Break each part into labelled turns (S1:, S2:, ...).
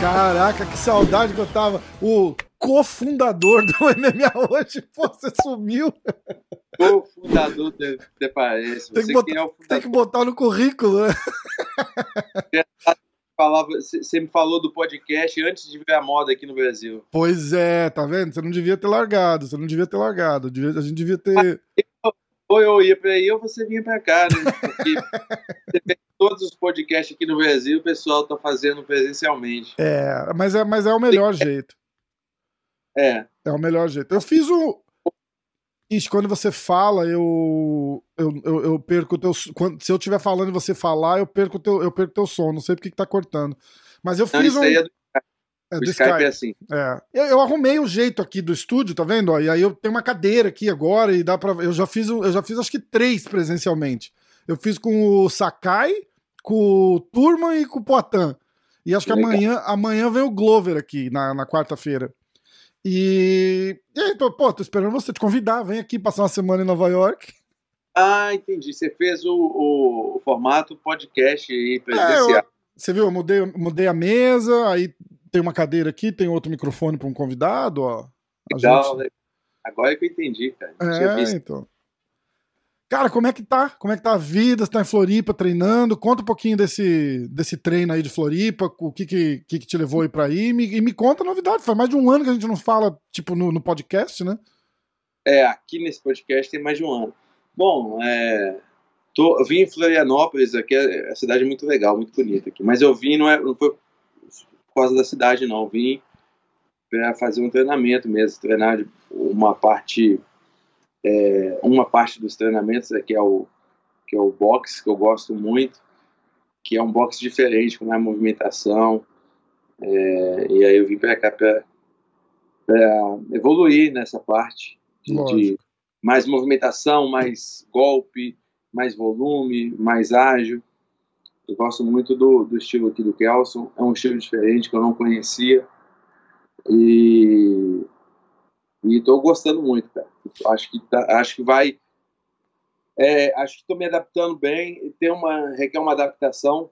S1: Caraca, que saudade que eu tava. O cofundador do MMA hoje, pô, você sumiu.
S2: Cofundador do Te Parece.
S1: Tem que, botar, é tem que botar no currículo, né?
S2: Falava, você me falou do podcast antes de ver a moda aqui no Brasil.
S1: Pois é, tá vendo? Você não devia ter largado, você não devia ter largado. A gente devia ter.
S2: Ou eu ia para aí ou você vinha para cá, né? Porque todos os podcasts aqui no Brasil o pessoal tá fazendo presencialmente.
S1: É, mas é, mas é o melhor jeito.
S2: É.
S1: É o melhor jeito. Eu fiz o. Ixi, quando você fala, eu. Eu, eu, eu perco o teu. Quando, se eu estiver falando e você falar, eu perco o teu, eu perco teu som. Não sei porque que tá cortando. Mas eu fiz
S2: Não,
S1: um.
S2: É do...
S1: É, do
S2: Skype,
S1: Skype
S2: é assim.
S1: É. Eu, eu arrumei o jeito aqui do estúdio, tá vendo? E aí eu tenho uma cadeira aqui agora e dá para eu já fiz eu já fiz acho que três presencialmente. Eu fiz com o Sakai, com o Turman e com o Poitin. E acho que
S2: Legal.
S1: amanhã amanhã vem o Glover aqui na, na quarta-feira. E, e aí, tô, pô, tô esperando você te convidar, vem aqui passar uma semana em Nova York.
S2: Ah, entendi. Você fez o, o, o formato podcast
S1: É,
S2: presencial.
S1: eu- você viu, eu mudei, mudei a mesa, aí tem uma cadeira aqui, tem outro microfone para um convidado, ó.
S2: Legal,
S1: gente-?
S2: Agora que eu entendi, cara.
S1: É, então. Cara, como é que tá? Como é que tá a vida? Você tá em Floripa treinando? Conta um pouquinho desse, desse treino aí de Floripa, o que que, que, que te levou aí pra aí, e me, e me conta a novidade. Faz mais de um ano que a gente não fala, tipo, no, no podcast, né?
S2: É, aqui nesse podcast tem mais de um ano. Bom, é, tô, eu vim em Florianópolis, aqui é, a cidade é muito legal, muito bonita aqui. Mas eu vim, não, é, não foi por causa da cidade, não. Eu vim para fazer um treinamento mesmo, treinar uma parte, é, uma parte dos treinamentos, é, que é o que é o boxe, que eu gosto muito, que é um boxe diferente, com mais movimentação. É, e aí eu vim para cá para evoluir nessa parte de, de mais movimentação, mais golpe, mais volume, mais ágil. Eu gosto muito do, do estilo aqui do Kelson, é um estilo diferente que eu não conhecia e e estou gostando muito, cara. Acho que tá- acho que vai, é, acho que estou me adaptando bem. Tem uma requer uma adaptação,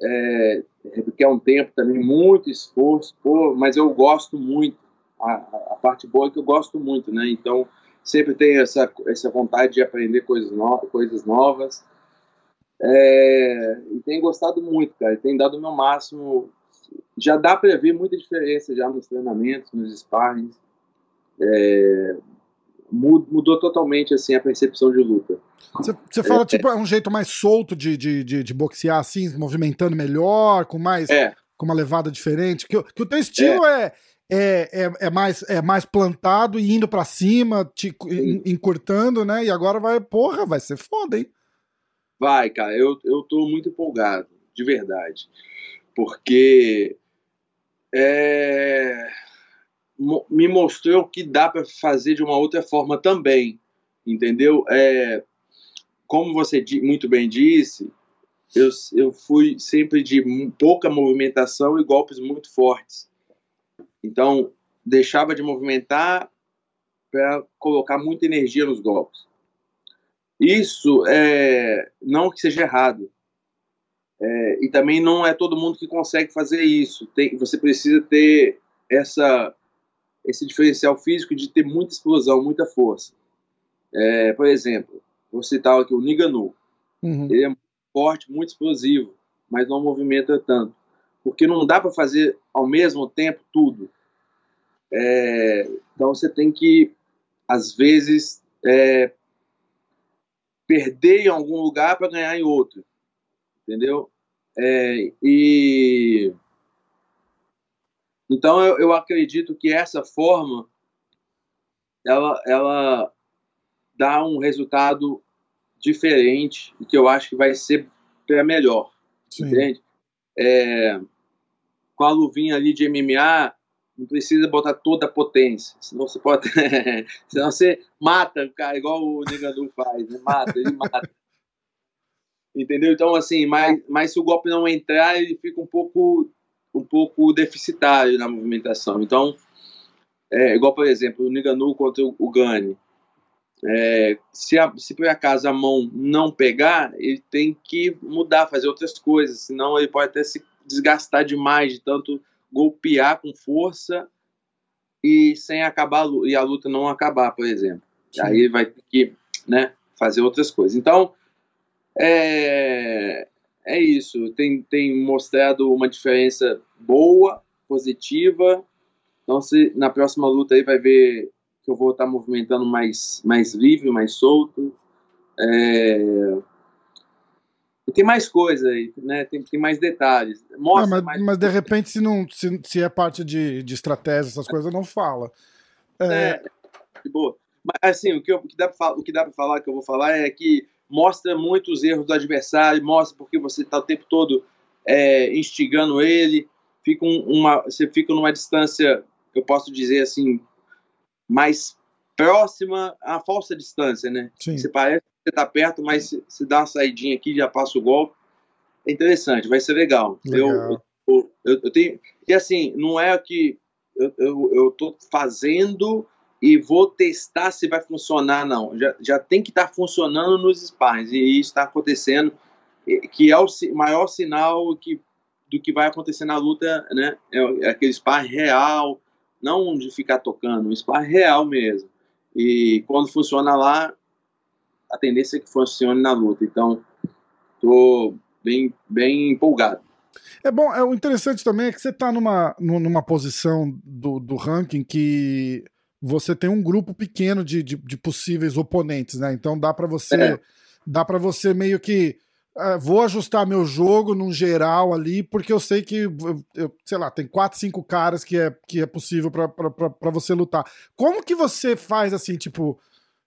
S2: é, requer um tempo também, muito esforço, pô, mas eu gosto muito. A, a- parte boa é que eu gosto muito, né? Então sempre tenho essa essa vontade de aprender coisas, no, coisas novas. É, e tenho gostado muito, cara. Tenho dado o meu máximo. Já dá para ver muita diferença já nos treinamentos, nos sparrings. É, mu- mudou totalmente assim a percepção de luta.
S1: Você, fala, tipo, é um jeito mais solto de, de, de, de boxear, assim, movimentando melhor, com mais.
S2: É,
S1: com uma levada diferente. Que, o- que o teu estilo é. É, é, é, mais, é mais plantado e indo pra cima, te, en- encurtando, né? E agora vai, porra, vai ser foda, hein?
S2: vai, cara. Eu eu tô muito empolgado, de verdade, porque é, me mostrou que dá para fazer de uma outra forma também, entendeu? É, como você muito bem disse, eu, eu fui sempre de pouca movimentação e golpes muito fortes. Então, deixava de movimentar para colocar muita energia nos golpes. Isso é não que seja errado. É, e também não é todo mundo que consegue fazer isso. Tem, você precisa ter essa, esse diferencial físico de ter muita explosão, muita força. É, por exemplo, vou citar aqui o Niganu.
S1: Uhum.
S2: Ele é forte, muito explosivo, mas não movimenta tanto. Porque não dá para fazer ao mesmo tempo tudo. É, então você tem que, às vezes, é, perder em algum lugar para ganhar em outro. Entendeu? É, e. Então eu, eu acredito que essa forma ela, ela dá um resultado diferente e que eu acho que vai ser para melhor.
S1: Sim.
S2: Entende? É, com a luvinha ali de MMA, não precisa botar toda a potência, senão você pode. senão você mata o cara, igual o Negadu faz, né? Mata, ele mata. Entendeu? Então, assim, mas, mas se o golpe não entrar, ele fica um pouco, um pouco deficitário na movimentação. Então, É, igual, por exemplo, o Niganu contra o Gani. É, se, a, se por acaso a mão não pegar, ele tem que mudar, fazer outras coisas, senão ele pode até se desgastar demais de tanto golpear com força e sem acabar e a luta não acabar, por exemplo. Sim. Aí ele vai ter que né, fazer outras coisas. Então, é, é isso. Tem, tem mostrado uma diferença boa, positiva. Então, se na próxima luta aí vai ver que eu vou estar movimentando mais, mais livre, mais solto. É... E tem mais coisa aí, né? Tem, tem mais detalhes.
S1: Mostra não, mas, mais... mas, de repente, se, não, se, se é parte de, de estratégia, essas coisas, não fala.
S2: É... é de boa. Mas assim, o que, eu, o, que dá pra, o que dá para falar, que eu vou falar, é que mostra muito os erros do adversário, mostra porque você está o tempo todo é, instigando ele, fica uma, você fica numa distância, eu posso dizer assim, mais próxima à falsa distância, né? Sim. Você parece que você está perto, mas se dá uma saidinha aqui já passa o golpe. É interessante, vai ser legal. legal. Eu, eu, eu, eu, tenho e assim não é que eu, eu, eu tô fazendo e vou testar se vai funcionar, não. Já, já tem que estar tá funcionando nos sparring, e isso está acontecendo, que é o maior sinal que, do que vai acontecer na luta, né? É, é aquele sparring real, não de ficar tocando, um sparring real mesmo. E quando funciona lá, a tendência é que funcione na luta. Então, estou bem, bem empolgado.
S1: É bom, é o interessante também é que você está numa, numa posição do, do ranking que você tem um grupo pequeno de, de, de possíveis oponentes, né? Então dá para você é. dá para você meio que uh, vou ajustar meu jogo num geral ali, porque eu sei que, eu, sei lá, tem quatro, cinco caras que é, que é possível para você lutar. Como que você faz assim, tipo,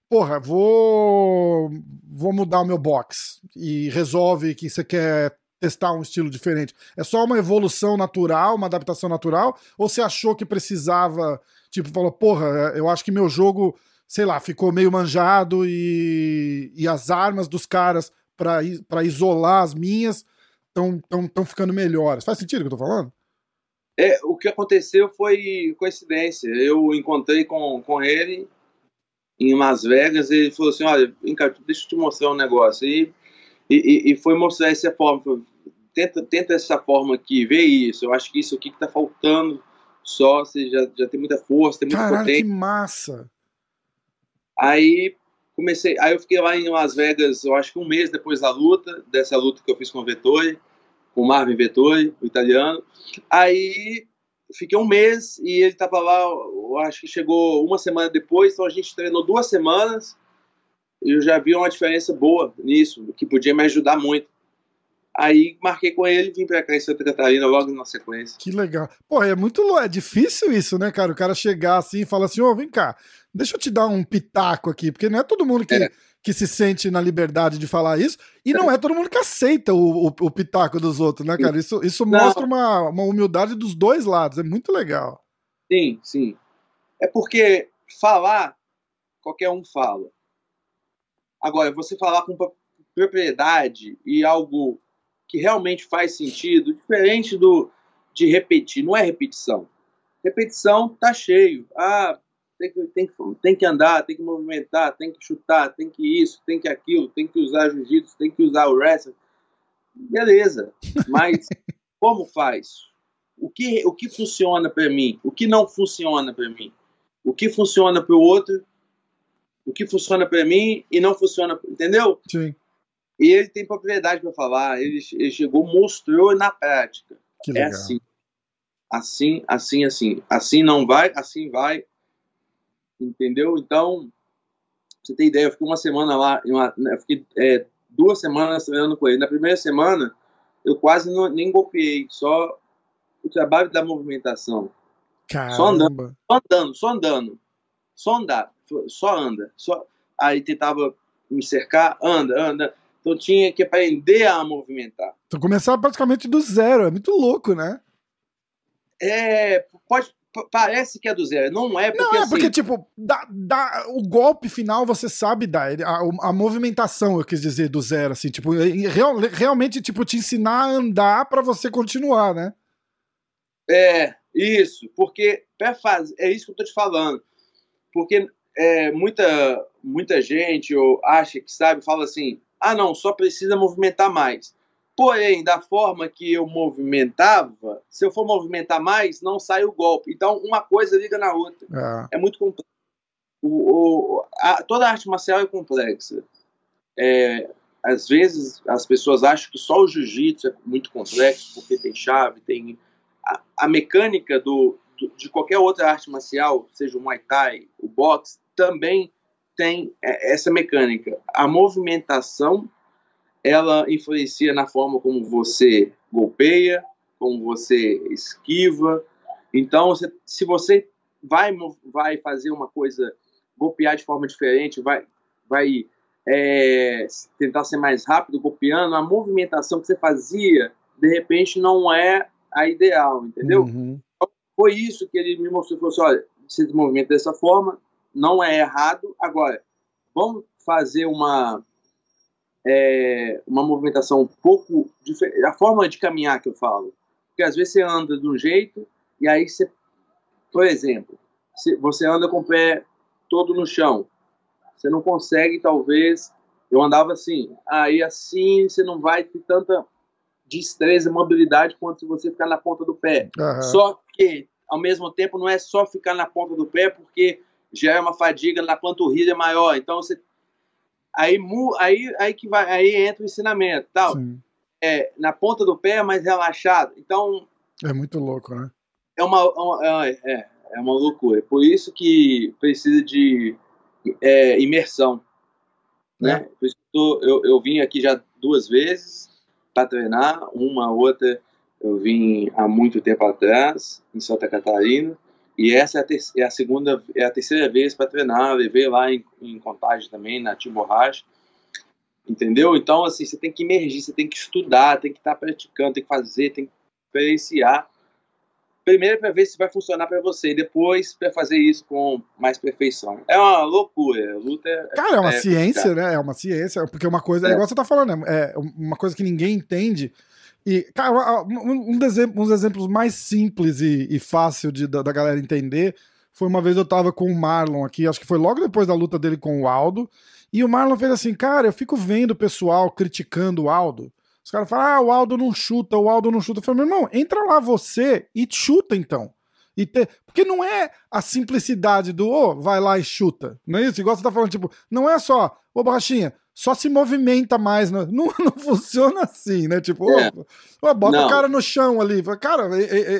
S1: porra, vou vou mudar o meu box e resolve que você quer testar um estilo diferente? É só uma evolução natural, uma adaptação natural? Ou você achou que precisava Tipo, falou, porra, é, eu acho que meu jogo, sei lá, ficou meio manjado e, e as armas dos caras para isolar as minhas estão tão, tão ficando melhores. Faz sentido o que eu tô falando?
S2: É, o que aconteceu foi coincidência. Eu encontrei com, com ele em Las Vegas e ele falou assim: Olha, deixa eu te mostrar um negócio. E, e, e foi mostrar essa forma. Tenta, tenta essa forma aqui, vê isso. Eu acho que isso aqui que tá faltando só, você já, já tem muita força, tem muita
S1: Caralho, potência. que massa!
S2: Aí comecei, aí eu fiquei lá em Las Vegas, eu acho que um mês depois da luta, dessa luta que eu fiz com o Vettori, com o Marvin Vettori, o italiano. Aí fiquei um mês e ele estava lá, eu acho que chegou uma semana depois, então a gente treinou duas semanas e eu já vi uma diferença boa nisso, que podia me ajudar muito. Aí marquei com ele, vim pra cá em Santa Catarina logo na sequência.
S1: Que legal. Pô, é muito é difícil isso, né, cara? O cara chegar assim e falar assim: ô, oh, vem cá, deixa eu te dar um pitaco aqui, porque não é todo mundo que, é. que se sente na liberdade de falar isso, e não é todo mundo que aceita o, o, o pitaco dos outros, né, cara? Isso, isso mostra uma, uma humildade dos dois lados, é muito legal.
S2: Sim, sim. É porque falar, qualquer um fala. Agora, você falar com propriedade e algo que realmente faz sentido, diferente do de repetir, não é repetição. Repetição tá cheio. Ah, tem que, tem, tem que andar, tem que movimentar, tem que chutar, tem que isso, tem que aquilo, tem que usar jiu-jitsu, tem que usar o wrestling. Beleza, mas como faz? O que, o que funciona para mim? O que não funciona para mim? O que funciona para o outro? O que funciona para mim e não funciona, entendeu?
S1: Sim.
S2: E ele tem propriedade para falar. Ele, ele, chegou, mostrou na prática.
S1: Que é legal. É
S2: assim. Assim, assim, assim. Assim não vai, assim vai. Entendeu? Então, você tem ideia, eu fiquei uma semana lá, uma, né, fiquei é, duas semanas treinando com ele. Na primeira semana, eu quase não, nem golpeei, só o trabalho da movimentação.
S1: Caramba.
S2: Só andando, só andando, só andando. Só andar, só anda. Só... Aí tentava me cercar, anda, anda. Então tinha que aprender a movimentar.
S1: Então começava praticamente do zero, é muito louco, né?
S2: É, pode, parece que é do zero, não é
S1: porque. Não, é assim, porque, tipo, dá, dá, o golpe final você sabe dar. A, a, movimentação, eu quis dizer, do zero, assim, tipo, real, realmente, tipo, te ensinar a andar para você continuar, né?
S2: É, Isso, porque fazer, é isso que eu tô te falando. Porque é, muita, muita gente ou acha que sabe, fala assim: ah, não, só precisa movimentar mais. Porém, da forma que eu movimentava, se eu for movimentar mais, não sai o golpe. Então, uma coisa liga na outra. É, é muito complexo. O, o, a, toda arte marcial é complexa. É, às vezes, as pessoas acham que só o jiu-jitsu é muito complexo, porque tem chave, tem. A, a mecânica do, do, de qualquer outra arte marcial, seja o Muay Thai, o boxe, também tem é, essa mecânica. A movimentação ela influencia na forma como você golpeia, como você esquiva. Então, se você vai, vai fazer uma coisa, golpear de forma diferente, vai, vai é, tentar ser mais rápido golpeando, a movimentação que você fazia, de repente, não é a ideal, entendeu? Uhum. Foi isso que ele me mostrou. Falou assim, olha, você se movimenta dessa forma, não é errado. Agora, vamos fazer uma é, uma movimentação um pouco diferente. A forma de caminhar que eu falo. Porque às vezes você anda de um jeito e aí você, por exemplo, você anda com o pé todo no chão. Você não consegue, talvez. Eu andava assim. Aí assim você não vai ter tanta destreza e mobilidade quanto se você ficar na ponta do pé. Uhum. Só que, ao mesmo tempo, não é só ficar na ponta do pé, porque já é uma fadiga na panturrilha maior. Então você aí aí aí que vai aí entra o ensinamento, tal. É, na ponta do pé, mais relaxado. Então
S1: é muito louco, né?
S2: É uma, uma é, é, é uma loucura. Por isso que precisa de é, imersão, né? É. Por isso que eu, eu, eu vim aqui já duas vezes para treinar, uma outra eu vim há muito tempo atrás em Santa Catarina e essa é a, ter- é a segunda, é a terceira vez para treinar. Levei lá em, em Contagem também, na Timborrage. Entendeu? Então, assim, você tem que emergir, você tem que estudar, tem que estar tá praticando, tem que fazer, tem que experienciar. Primeiro para ver se vai funcionar para você, e depois para fazer isso com mais perfeição. É uma loucura. Luta é.
S1: Cara, é uma é, ciência, né? É uma ciência. Porque uma coisa. É, é igual você tá falando, né? é uma coisa que ninguém entende e, cara, um, dos exemplos, exemplos mais simples e, e fácil de, da, da, galera entender foi uma vez eu tava com o Marlon aqui, acho que foi logo depois da luta dele com o Aldo, e o Marlon fez assim, cara, eu fico vendo o pessoal criticando o Aldo. Os caras falam, ah, o Aldo não chuta, o Aldo não chuta. Eu falei, meu irmão, entra lá você e chuta então. E te... Porque não é a simplicidade do, ô, oh, vai lá e chuta. Não é isso? Igual você tá falando, tipo, não é só, ô, oh, borrachinha, só se movimenta mais. Né? Não, não funciona assim, né? Tipo, é. oh, bota não. o cara no chão ali. Cara,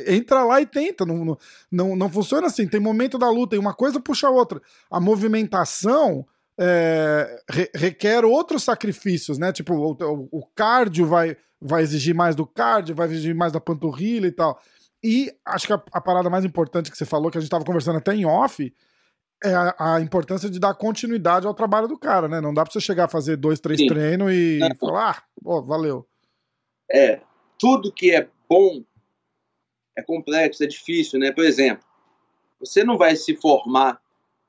S1: entra lá e tenta. Não, não, não funciona assim. Tem momento da luta e uma coisa puxa a outra. A movimentação é, requer outros sacrifícios, né? Tipo, o, o cardio vai, vai exigir mais do cardio, vai exigir mais da panturrilha e tal. E acho que a, a parada mais importante que você falou, que a gente tava conversando até em off, é a, a, importância de dar continuidade ao trabalho do cara, né? Não dá pra você chegar a fazer dois, três Sim. treinos e Não. falar, ah, pô, valeu.
S2: É, tudo que é bom é complexo, é difícil, né? Por exemplo, você não vai se formar,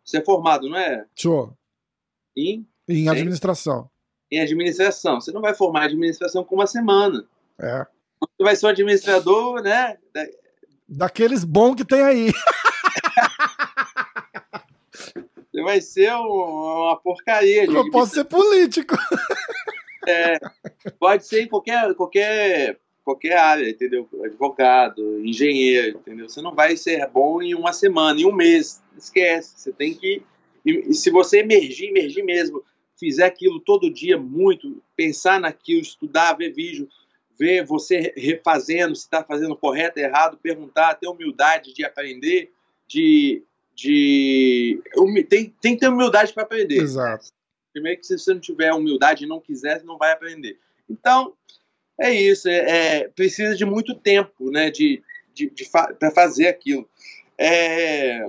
S2: você é formado, não é?
S1: Show.
S2: Em?
S1: Em administração.
S2: Em administração. Você não vai formar administração com uma semana.
S1: É.
S2: Você vai ser um administrador, né?
S1: Daqueles bons que tem aí.
S2: Vai ser uma porcaria.
S1: Eu posso ser político.
S2: É, pode ser em qualquer, qualquer, qualquer área, entendeu? Advogado, engenheiro, entendeu? Você não vai ser bom em uma semana, em um mês. Esquece. Você tem que. E, se você emergir, emergir mesmo, fizer aquilo todo dia muito, pensar naquilo, estudar, ver vídeo, ver você refazendo, se está fazendo correto, errado, perguntar, ter humildade de aprender, de de. Tem, tem que ter humildade para aprender.
S1: Exato.
S2: Primeiro que se você não tiver humildade e não quiser, você não vai aprender. Então, é isso. É, é precisa de muito tempo, né? De, de, de fa para fazer aquilo. É.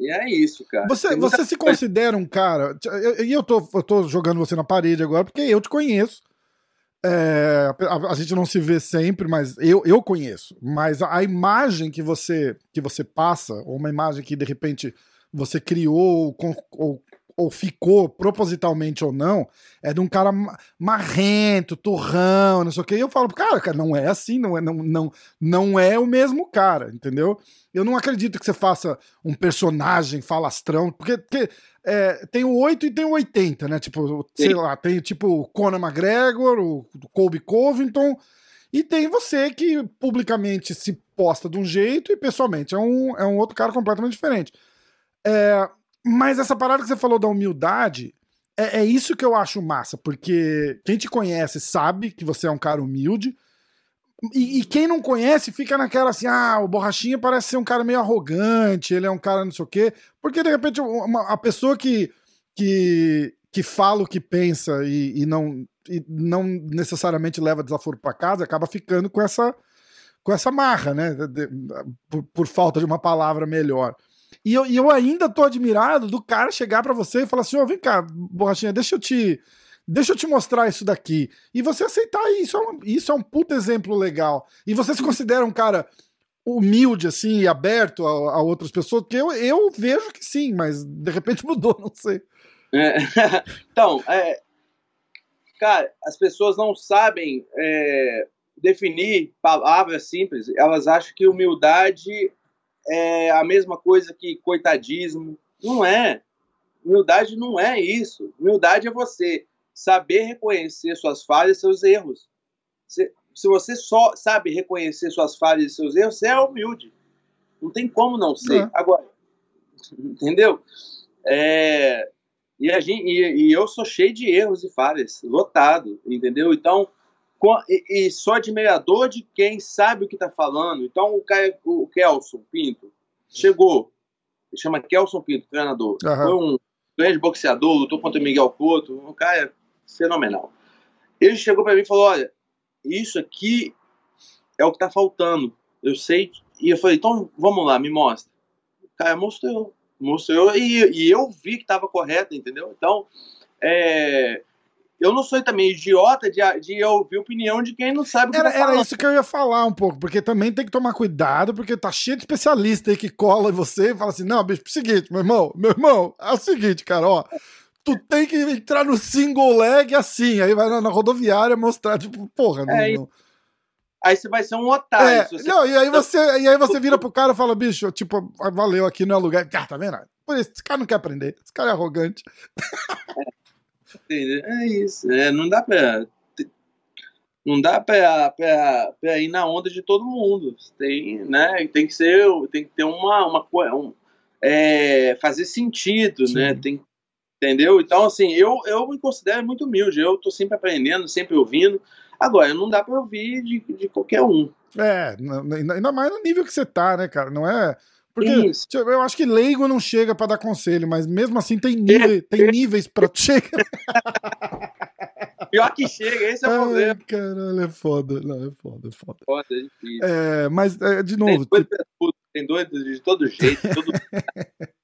S2: E é isso, cara.
S1: Você, você se considera um cara. E eu, eu, tô, eu tô jogando você na parede agora porque eu te conheço. É, a, a, gente não se vê sempre, mas eu, eu conheço. Mas a, a, imagem que você que você passa, ou uma imagem que de repente você criou ou, ou, ou ficou propositalmente ou não, é de um cara marrento, turrão, não sei o que. E eu falo, cara, cara, não é assim, não é, não, não, não é o mesmo cara, entendeu? Eu não acredito que você faça um personagem falastrão, porque, porque é, tem o 8 e tem o 80, né? Tipo, sei Sim. lá, tem tipo o Conor McGregor, o Colby Covington, e tem você que publicamente se posta de um jeito e pessoalmente é um, é um outro cara completamente diferente. É, mas essa parada que você falou da humildade, é, é, isso que eu acho massa, porque quem te conhece sabe que você é um cara humilde. E, e, quem não conhece fica naquela assim: ah, o Borrachinha parece ser um cara meio arrogante, ele é um cara não sei o quê. Porque de repente uma, a pessoa que, que, que fala o que pensa e, e não, e não necessariamente leva desaforo para casa acaba ficando com essa, com essa marra, né? Por, por falta de uma palavra melhor. E eu, e eu ainda tô admirado do cara chegar para você e falar assim: ó, oh, vem cá, borrachinha, deixa eu te. Deixa eu te mostrar isso daqui. E você aceitar isso, é um, isso é um puta exemplo legal. E você se considera um cara humilde, assim, e aberto a, a outras pessoas? Porque eu, eu vejo que sim, mas de repente mudou, não sei.
S2: É, então, é, cara, as pessoas não sabem é, definir palavras simples. Elas acham que humildade é a mesma coisa que coitadismo. Não é. Humildade não é isso. Humildade é você saber reconhecer suas falhas e seus erros. Se, se você só sabe reconhecer suas falhas e seus erros, você é humilde. Não tem como não ser. Agora, entendeu? É, e, a gente, e, e, eu sou cheio de erros e falhas, lotado, entendeu? Então, e, e sou admirador de quem sabe o que está falando. Então, o, o Kelson Pinto chegou, ele chama Kelson Pinto, treinador. Uhum. Foi um grande boxeador, lutou contra o Miguel Couto, um cara fenomenal. Ele chegou para mim e falou: Olha, isso aqui é o que está faltando. Eu sei. E eu falei: Então vamos lá, me mostra. O cara mostrou, mostrou e, e eu vi que estava correto, entendeu? Então, é, eu não sou também idiota de, de ouvir opinião de quem não sabe o que
S1: era, tá era isso que eu ia falar um pouco, porque também tem que tomar cuidado, porque tá cheio de especialista aí que cola em você e fala assim: não, bicho, é o seguinte, meu irmão, meu irmão, é o seguinte, cara, ó. Tu tem que entrar no single leg assim, aí vai na, na rodoviária mostrar, tipo, porra, não,
S2: é, não. Aí você vai ser um otário. É,
S1: você... Não, e aí você, e aí você vira pro cara e fala, bicho, tipo, valeu, aqui não é lugar. Ah, tá vendo? Por isso, esse cara não quer aprender, esse cara é arrogante.
S2: É. É isso. É, não dá pra. Não dá pra, pra, pra ir na onda de todo mundo. Tem, né, tem que ser. Tem que ter uma. uma um, é, fazer sentido, né? Sim. né? Tem, entendeu? Então, assim, eu, eu me considero muito humilde. Eu tô sempre aprendendo, sempre ouvindo. Agora, não dá pra ouvir de, de qualquer um.
S1: É, ainda mais no nível que você tá, né, cara? Não é. Porque tipo, eu acho que leigo não chega para dar conselho, mas mesmo assim tem, nível, tem níveis para chegar.
S2: Pior que chega, esse é o problema.
S1: Caralho, é foda. Não, é foda, é foda.
S2: Foda, é difícil.
S1: É, mas, é, de novo.
S2: Tem doido, tipo... tem doido de todo jeito. Todo...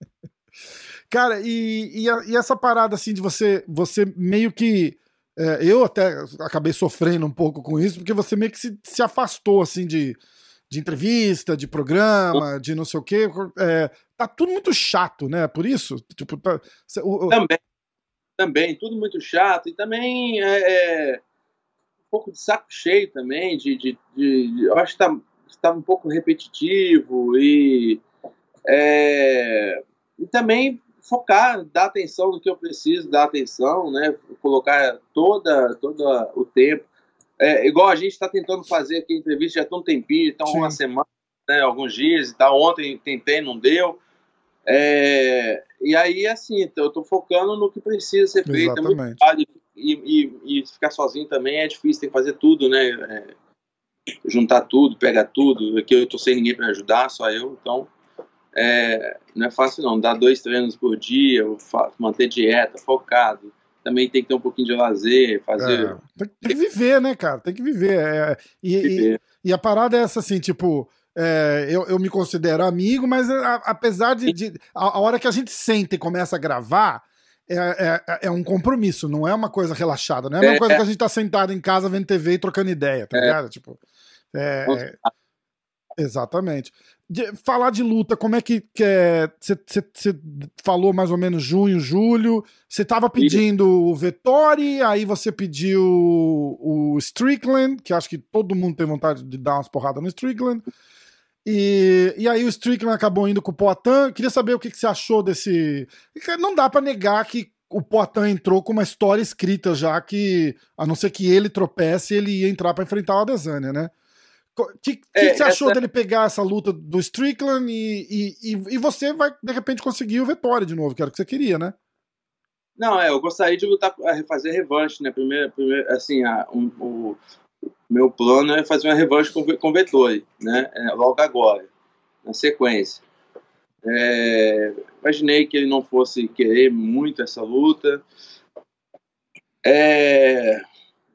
S1: Cara, e, e, e, essa parada assim de você, você meio que. É, eu até acabei sofrendo um pouco com isso, porque você meio que se, se afastou assim de de entrevista, de programa, de não sei o quê. É, tá tudo muito chato, né? Por isso, tipo, tá,
S2: o, também, também, tudo muito chato e também é, é, um pouco de saco cheio também, de, de, de eu acho que tá, tá um pouco repetitivo e, é, e também focar, dar atenção no que eu preciso, dar atenção, né? Colocar toda, todo o tempo é, igual a gente está tentando fazer aqui entrevista já tem um tempinho, então Sim. uma semana, né, alguns dias e tal. Ontem tentei, não deu. É, e aí, assim, eu estou focando no que precisa ser feito. É muito e, e, e, ficar sozinho também é difícil, tem que fazer tudo, né? É, juntar tudo, pegar tudo. Aqui eu estou sem ninguém para ajudar, só eu, então é, não é fácil não. Dar dois treinos por dia, manter dieta, focado também tem que ter um pouquinho de lazer, fazer.
S1: É, tem, que viver, né, cara? Tem que viver. É, e, viver. E, e, a parada é essa, assim, tipo. É, eu, eu me considero amigo, mas a, apesar de, de a, a, hora que a gente sente e começa a gravar, é, é, é, um compromisso, não é uma coisa relaxada, não é uma coisa que a gente tá sentado em casa vendo TV e trocando ideia, tá ligado? Tipo, é, Exatamente. De, falar de luta, como é que você é, falou mais ou menos junho, julho? Você estava pedindo o Vettori, aí você pediu o Strickland, que acho que todo mundo tem vontade de dar umas porradas no Strickland. E, e aí o Strickland acabou indo com o Poitin. Queria saber o que, que você achou desse. Não dá para negar que o Poitin entrou com uma história escrita já que, a não ser que ele tropece, ele ia entrar para enfrentar o Adesanya, né? O que, que, é, que, você achou essa... dele pegar essa luta do Strickland e, e, e, você vai, de repente, conseguir o Vitória de novo, que era o que você queria, né?
S2: Não, é, eu gostaria de lutar, fazer revanche, né? Primeiro, primeiro assim, a, um, o meu plano é fazer uma revanche com, com o Vettori, né? É, logo agora, na sequência. É, imaginei que ele não fosse querer muito essa luta. É,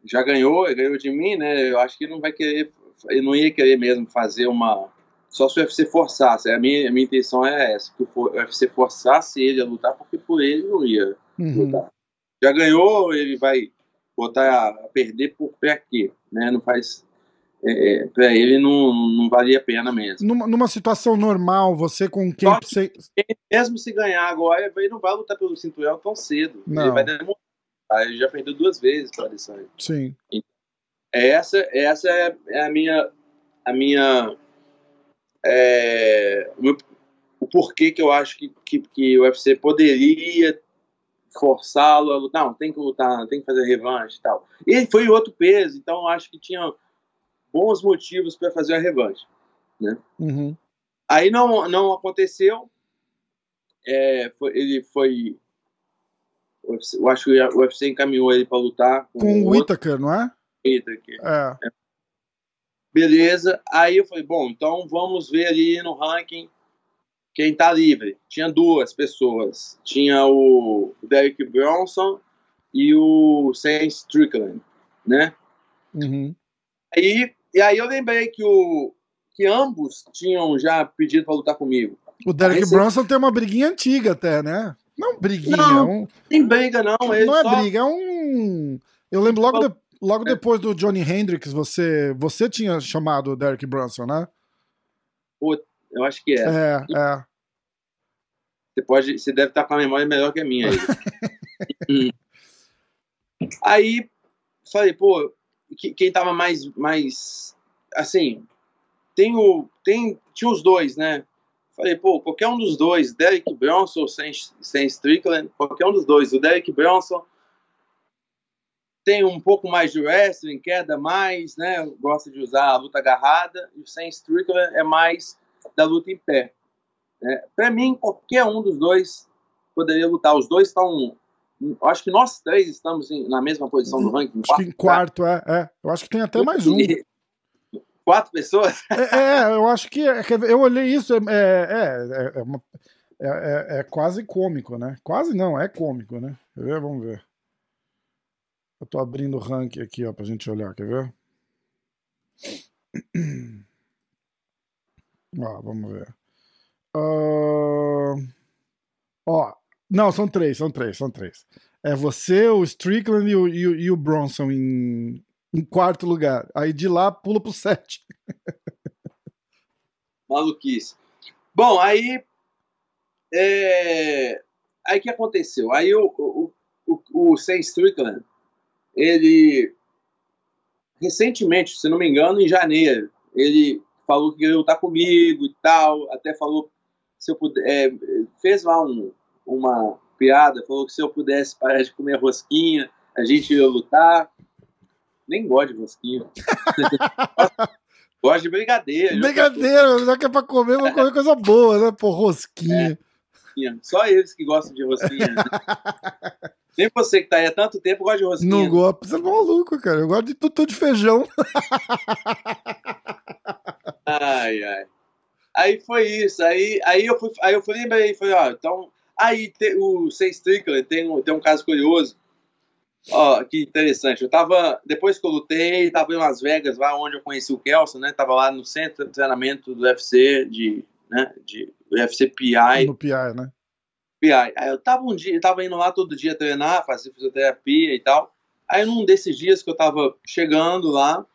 S2: já ganhou, ganhou de mim, né? Eu acho que não vai querer eu não ia querer mesmo fazer uma. Só se o UFC forçasse. A minha, a minha intenção é essa: que o UFC forçasse ele a lutar, porque por ele não ia uhum. lutar. Já ganhou, ele vai botar a perder por pé aqui, né? Não faz. É, é para ele não, não valia a pena mesmo.
S1: Numa, numa situação normal, você com quem.
S2: Que, você... Mesmo se ganhar agora, ele não vai lutar pelo cinturão tão cedo. Não. Ele vai demorar. Ele já perdeu duas vezes para Adesanya.
S1: Sim.
S2: Então, essa, essa é, é a minha, a minha é, o, meu, o, porquê que eu acho que, que, que o UFC poderia forçá-lo a lutar. Não, tem que lutar, tem que fazer revanche e tal. Ele foi em outro peso, então eu acho que tinha bons motivos para fazer a revanche. Né?
S1: Uhum.
S2: Aí não, não aconteceu. É, foi, ele foi. Eu acho que o UFC encaminhou ele para lutar
S1: com, com o Whittaker, não é?
S2: Aqui. É. Beleza. Aí eu falei, bom, então vamos ver ali no ranking quem tá livre. Tinha duas pessoas. Tinha o Derek Bronson e o Sam Strickland, né?
S1: Uhum.
S2: Aí, e aí eu lembrei que, o, que ambos tinham já pedido para lutar comigo.
S1: O Derek aí, Bronson tem uma briguinha antiga até, né? Não briguinha.
S2: Não,
S1: é
S2: um... tem briga não.
S1: Não é
S2: só...
S1: briga, é um... Eu lembro logo, de, logo é. depois do Johnny Hendrix, você, você tinha chamado o Derek Brunson, né?
S2: eu acho que é.
S1: É, é.
S2: Você, pode, você deve estar com a memória melhor que a minha aí. Aí, falei, pô, quem tava mais, mais assim, tem o, tem, tinha os dois, né? Falei, pô, qualquer um dos dois, Derek Bronson ou Sam, Sam Strickland, qualquer um dos dois. O Derek Bronson tem um pouco mais de wrestling, queda mais, né? Gosta de usar a luta agarrada. E o Sam Strickland é mais da luta em pé. Né? Para mim, qualquer um dos dois poderia lutar. Os dois estão. Acho que nós três estamos em, na mesma posição do ranking.
S1: Acho que em quarto, é, é. Eu acho que tem até mais um.
S2: Quatro pessoas?
S1: É, é, eu acho que. É, eu olhei isso, é, é, é, uma, é, é, quase cômico, né? Quase não, é cômico, né? Vamos ver. Eu tô abrindo o ranking aqui, ó, pra gente olhar, quer ver? Ó, vamos ver. Uh... Ó, não, são três, são três, são três. É você, o Strickland e o, e e o Bronson em, em quarto lugar. Aí de lá pula pro sete.
S2: Maluquice. Bom, aí. É... Aí que aconteceu? Aí o, o, o, o Sam Strickland ele recentemente, se não me engano, em janeiro, ele falou que ia lutar comigo e tal, até falou se eu puder, é, fez lá um, uma piada, falou que se eu pudesse parar de comer rosquinha, a gente ia lutar. Nem gosto de rosquinha. gosto de brigadeiro.
S1: Brigadeiro, já que é pra comer, vou comer coisa boa, né? Pô, rosquinha.
S2: É, só eles que gostam de rosquinha. Nem você que tá aí há tanto tempo gosta de rosquinha.
S1: Não gosto, você é maluco, cara. Eu gosto de tudo de feijão.
S2: ai, ai. Aí foi isso. Aí, aí eu fui, aí eu fui lembrei, falei, ó, então. Aí te, o Sem Strickland tem um, tem um caso curioso. Ó, que interessante. Eu tava, depois que eu lutei, tava em Las Vegas, lá onde eu conheci o Kelson, né? Tava lá no centro de treinamento do UFC, de, né? De UFC PI.
S1: No PI, né?
S2: PI. Aí eu tava um dia, eu tava indo lá todo dia treinar, fazer fisioterapia e tal. Aí num desses dias que eu tava chegando lá,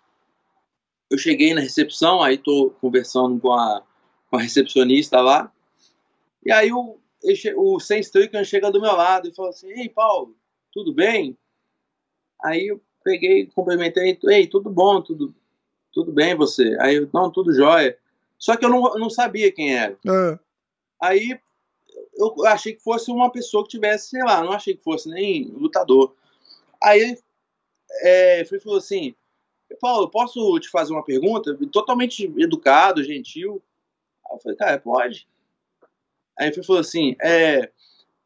S2: eu cheguei na recepção, aí tô conversando com a, com a recepcionista lá, e aí o, o Sam Strickland chega do meu lado e fala assim, ei, Paulo, tudo bem? Aí eu peguei, cumprimentei, ei, tudo bom, tudo, tudo bem você? Aí eu, não, tudo jóia. Só que eu não, não sabia quem era. É. Aí eu achei que fosse uma pessoa que tivesse, sei lá, não achei que fosse nem lutador. Aí ele é, falou assim, Paulo, posso te fazer uma pergunta? Totalmente educado, gentil. Aí eu falei, cara, pode. Aí ele falou assim, é,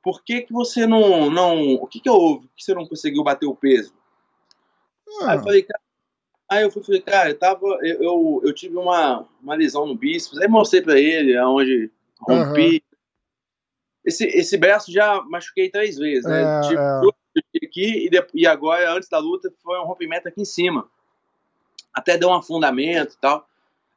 S2: por que que você não, não, o que que houve? Que você não conseguiu bater o peso? Ah. Aí eu falei, cara, aí eu falei, cara, eu, tava, eu, eu, eu, tive uma, uma lesão no bíceps, aí mostrei pra ele aonde rompi. Uhum. Esse, esse braço já machuquei três vezes, né? É, tipo, é. aqui e, e agora, antes da luta, foi um rompimento aqui em cima. Até deu um afundamento e tal.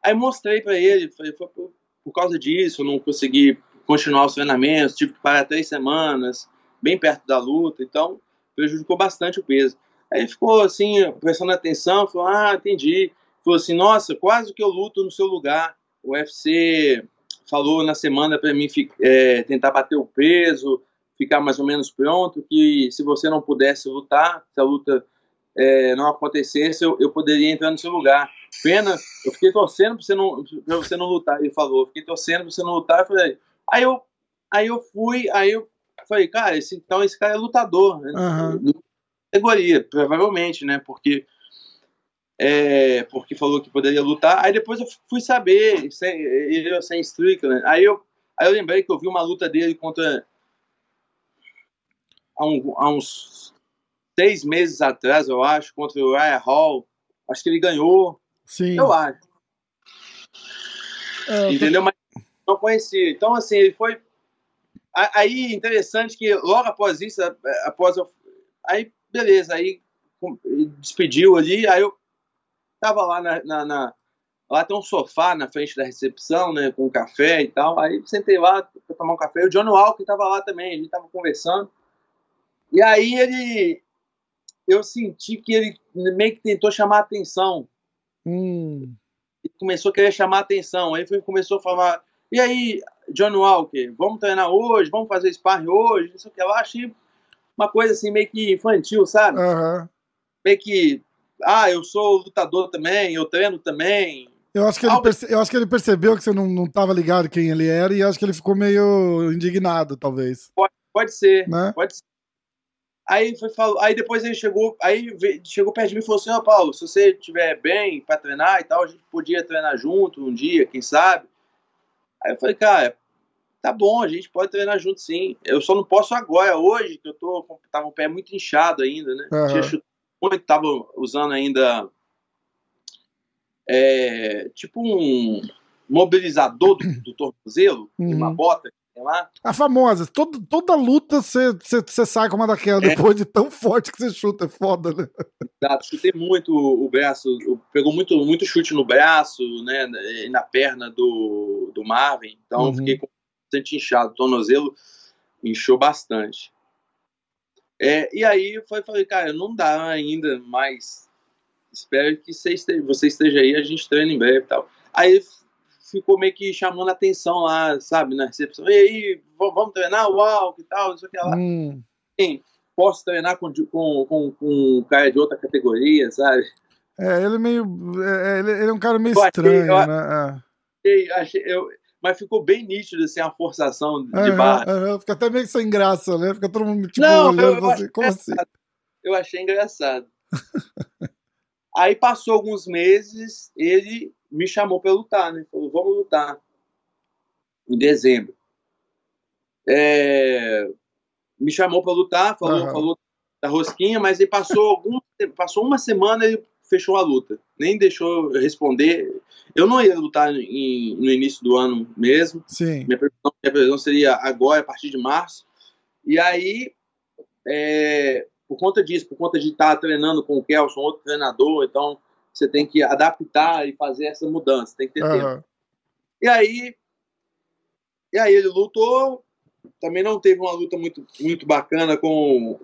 S2: Aí mostrei para ele, falei, foi por, por causa disso, não consegui continuar os treinamentos, tive que parar três semanas, bem perto da luta, então prejudicou bastante o peso. Aí ficou assim, prestando atenção, falou, ah, entendi. Falou assim, nossa, quase que eu luto no seu lugar. O UFC falou na semana para mim é, tentar bater o peso, ficar mais ou menos pronto, que se você não pudesse lutar, se a luta é, não acontecesse, eu, eu, poderia entrar no seu lugar. Pena, eu fiquei torcendo para você não, pra você não lutar, ele falou, fiquei torcendo para você não lutar, eu falei, Aí eu, aí eu fui, aí eu falei, cara, esse, então esse cara é lutador, né? Uhum. Categoria, provavelmente, né? Porque é, porque falou que poderia lutar. Aí depois eu fui saber, sem, ele sem Strickland. Aí eu, aí eu lembrei que eu vi uma luta dele contra. Há, um, há uns seis meses atrás, eu acho, contra o Ryan Hall. Acho que ele ganhou.
S1: Sim.
S2: Eu acho. É, Entendeu? Mas não conhecia. Então, assim, ele foi. Aí, interessante que logo após isso, após eu. Aí, beleza, aí despediu ali, aí eu tava lá na, na, na, Lá tem um sofá na frente da recepção, né, com café e tal. Aí sentei lá para tomar um café. O John Walker tava lá também, a gente tava conversando. E aí ele. Eu senti que ele meio que tentou chamar a atenção.
S1: Hum.
S2: Ele começou a querer chamar a atenção. Aí foi, começou a falar: e aí, John Walker, vamos treinar hoje, vamos fazer sparring hoje, isso que eu achei uma coisa assim meio que infantil, sabe?
S1: Uhum.
S2: Meio que, ah, eu sou lutador também, eu treino também.
S1: Eu acho que ele, perce... eu acho que ele percebeu que você não, não tava ligado quem ele era e acho que ele ficou meio indignado, talvez.
S2: Pode, pode ser, né? pode ser. Aí, foi, falou, aí depois ele chegou, aí chegou perto de mim e falou assim, ó oh, Paulo, se você estiver bem para treinar e tal, a gente podia treinar junto um dia, quem sabe? Aí eu falei, cara, tá bom, a gente pode treinar junto sim. Eu só não posso agora, hoje, que eu tô, tava com o pé muito inchado ainda, né? Uhum. Tinha chutado muito, tava usando ainda é, tipo um mobilizador do, do tornozelo, uhum. uma bota lá.
S1: A famosa, toda, toda luta você sai com uma daquela é. depois de tão forte que você chuta, é foda, né?
S2: Exato, chutei muito o braço, pegou muito, muito chute no braço, né, e na perna do, do Marvin, então uhum. fiquei com bastante inchado, o tornozelo inchou bastante. É, e aí eu falei, cara, não dá ainda, mas espero que você esteja, você esteja aí, a gente treina em breve e tal. Aí ficou meio que chamando a atenção lá, sabe, na recepção. E aí, vamos treinar? Uau, que tal? Isso aqui lá.
S1: Hum.
S2: Sim, posso treinar com, com, com, com um cara de outra categoria, sabe?
S1: É, ele é meio. É, ele, ele é um cara meio eu estranho, achei,
S2: né? É. Achei, achei, eu, mas ficou bem nítido assim, a forçação de uhum, barra.
S1: Uhum, fica até meio sem graça, né? Fica todo mundo tipo, Não, olhando eu, eu assim, como assim?
S2: Eu achei engraçado. Aí passou alguns meses, ele me chamou para lutar, né? Falou, vamos lutar. Em dezembro. É... Me chamou para lutar, falou, uhum. falou da rosquinha, mas ele passou algum, passou uma semana e fechou a luta. Nem deixou eu responder. Eu não ia lutar em, no início do ano mesmo.
S1: Sim.
S2: Minha previsão, minha previsão seria agora, a partir de março. E aí, é, por conta disso, por conta de estar treinando com o Kelson, outro treinador, então você tem que adaptar e fazer essa mudança, tem que ter uhum. tempo. E aí, e aí ele lutou, também não teve uma luta muito, muito bacana com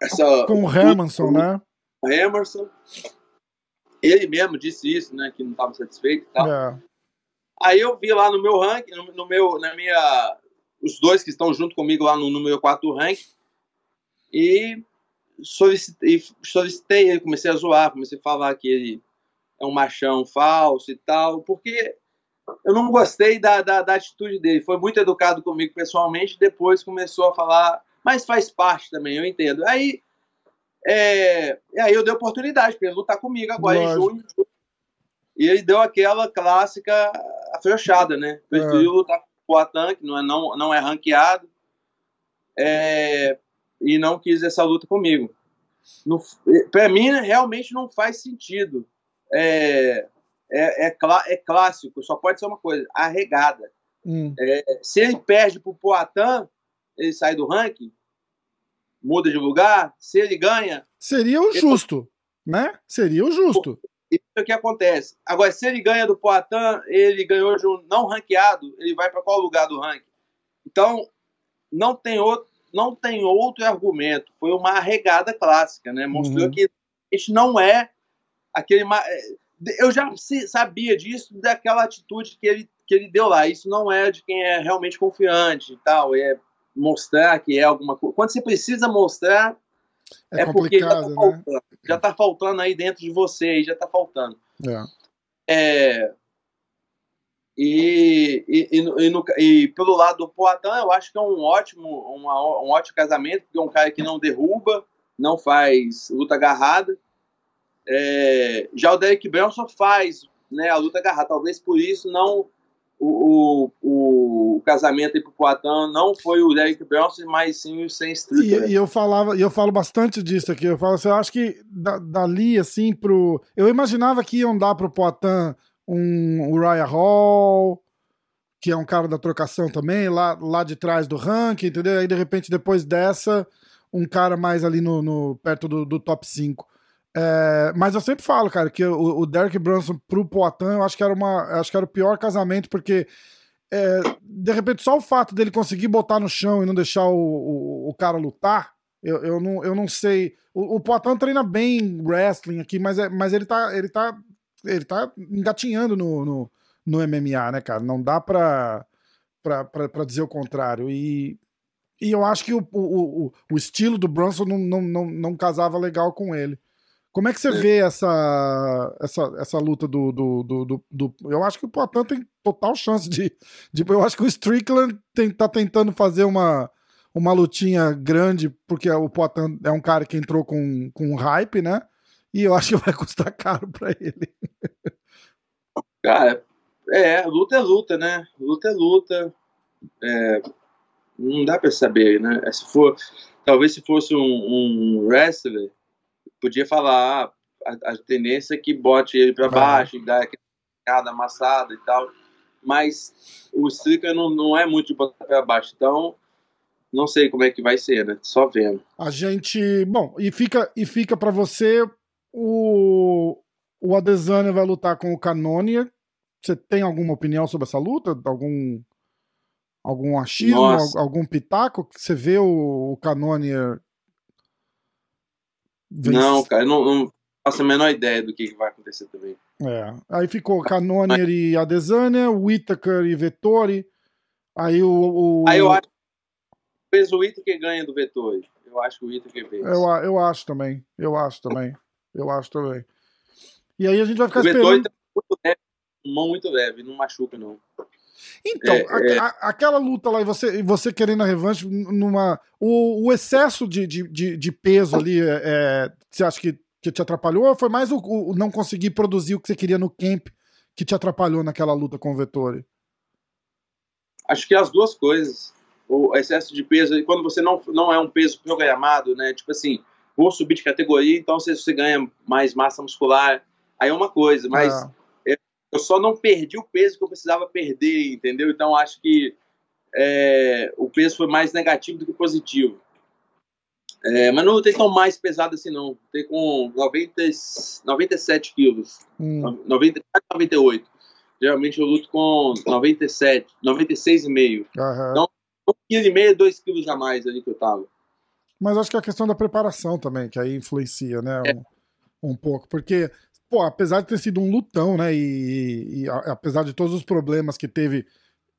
S2: essa
S1: com o Hermanson, né?
S2: O Hermanson. Ele mesmo disse isso, né? Que não estava satisfeito e tal.
S1: É.
S2: Aí eu vi lá no meu ranking, no, no meu, na minha. Os dois que estão junto comigo lá no número 4 do ranking. E solicitei, solicitei ele, comecei a zoar, comecei a falar que ele é um machão falso e tal, porque eu não gostei da, da, da atitude dele. Foi muito educado comigo pessoalmente, depois começou a falar, mas faz parte também, eu entendo. Aí, é, aí eu dei oportunidade para ele lutar comigo agora em junho. E ele deu aquela clássica afrouxada, né? Preferiu é. lutar com o Poatan, que não é, não, não é ranqueado, é, e não quis essa luta comigo. Para mim, realmente não faz sentido. É, é, é, clá, é, clássico, só pode ser uma coisa, arregada. Hum. É, se ele perde para o Poatan, ele sai do ranking, muda de lugar. Se ele ganha.
S1: Seria o justo, né? Seria o justo.
S2: Isso é o que acontece. Agora, se ele ganha do Poatan, ele ganhou de um não ranqueado, ele vai para qual lugar do ranking? Então, não tem outro, não tem outro argumento. Foi uma arregada clássica, né? Mostrou uhum. que a gente não é aquele. Eu já sabia disso, daquela atitude que ele, que ele deu lá. Isso não é de quem é realmente confiante e tal. É mostrar que é alguma coisa. Quando você precisa mostrar, é, é porque já está né? faltando, já tá faltando aí dentro de você, já está faltando. É. é e, e, e, no, e, pelo lado do Poitin, eu acho que é um ótimo, uma, um ótimo casamento, porque é um cara que não derruba, não faz luta agarrada. É, já o Derek Brown só faz né, a luta agarrada, talvez por isso não o, o, o casamento para o Poitin não foi o Derek Bronson, mas sim o Sam Strickland.
S1: E, e, eu falava, e eu falo bastante disso aqui. Eu falo assim, eu acho que da, dali assim pro, eu imaginava que iam dar para o Poitin um Uriah Hall, que é um cara da trocação também, lá, lá de trás do ranking, entendeu? Aí de repente depois dessa, um cara mais ali no, no perto do, do top 5. É, mas eu sempre falo, cara, que o, o Derek Brunson pro Poitin, eu acho que era uma, acho que era o pior casamento, porque é, de repente só o fato dele conseguir botar no chão e não deixar o, o, o cara lutar, eu, eu, não, eu não sei. O, o Poitin treina bem wrestling aqui, mas, é, mas ele tá, ele tá, ele tá engatinhando no, no, no MMA, né, cara? Não dá pra, pra, pra, pra dizer o contrário. E, e eu acho que o, o, o, o estilo do Brunson não, não, não, não casava legal com ele. Como é que você é. vê essa, essa, essa luta do, do, do, do, do Eu acho que o Poitin tem total chance de, de. Eu acho que o Strickland tem, tá tentando fazer uma, uma lutinha grande, porque o Poitin é um cara que entrou com, com hype, né? E eu acho que vai custar caro para ele.
S2: Cara, é, luta é luta, né? Luta é luta. É, não dá para saber, né? Se for, talvez se fosse um, um wrestler podia falar ah, a, a, tendência é que bote ele para baixo, e dá aquela amassada e tal, mas o Stricker não, não é muito de botar para baixo, então não sei como é que vai ser, né? Só vendo.
S1: A gente, bom, e fica e fica para você o o Adesanya vai lutar com o Canonia. Você tem alguma opinião sobre essa luta? Algum algum achismo, Nossa. algum pitaco você vê o, o Canonia
S2: não, cara, eu não, não, faço a menor ideia do que vai acontecer também.
S1: É. Aí ficou Canonier e Adesanya, Whittaker e Vettori. Aí o, o.
S2: Aí eu acho que o Whittaker ganha do Vettori. Eu acho que o Whittaker vence.
S1: Eu, eu acho também. Eu acho também. Eu acho também. E aí a gente vai ficar o esperando. Vettori tá
S2: muito leve, mão muito leve, não machuca, não.
S1: Então, é, a, é... A, aquela luta lá e você, você querendo a revanche numa. O, o excesso de, de, de, peso ali, é, é, você acha que, que te atrapalhou? Ou foi mais o, o, não conseguir produzir o que você queria no camp que te atrapalhou naquela luta com o Vettori?
S2: Acho que as duas coisas. O excesso de peso, quando você não, não é um peso programado, né? Tipo assim, vou subir de categoria, então você, você ganha mais massa muscular. Aí é uma coisa, mas. É eu só não perdi o peso que eu precisava perder, entendeu? Então acho que é, o peso foi mais negativo do que positivo. É, mas não lutei tão mais pesado assim, não. Lutei com 90, 97 quilos. Hum. 90, 98. Geralmente eu luto com 97, 96,5. Uhum. Então, 1,5 kg, 2 quilos a mais ali que eu tava.
S1: Mas acho que é a questão da preparação também, que aí influencia, né? É. Um, um pouco. Porque pô, apesar de ter sido um lutão, né? E, e apesar de todos os problemas que teve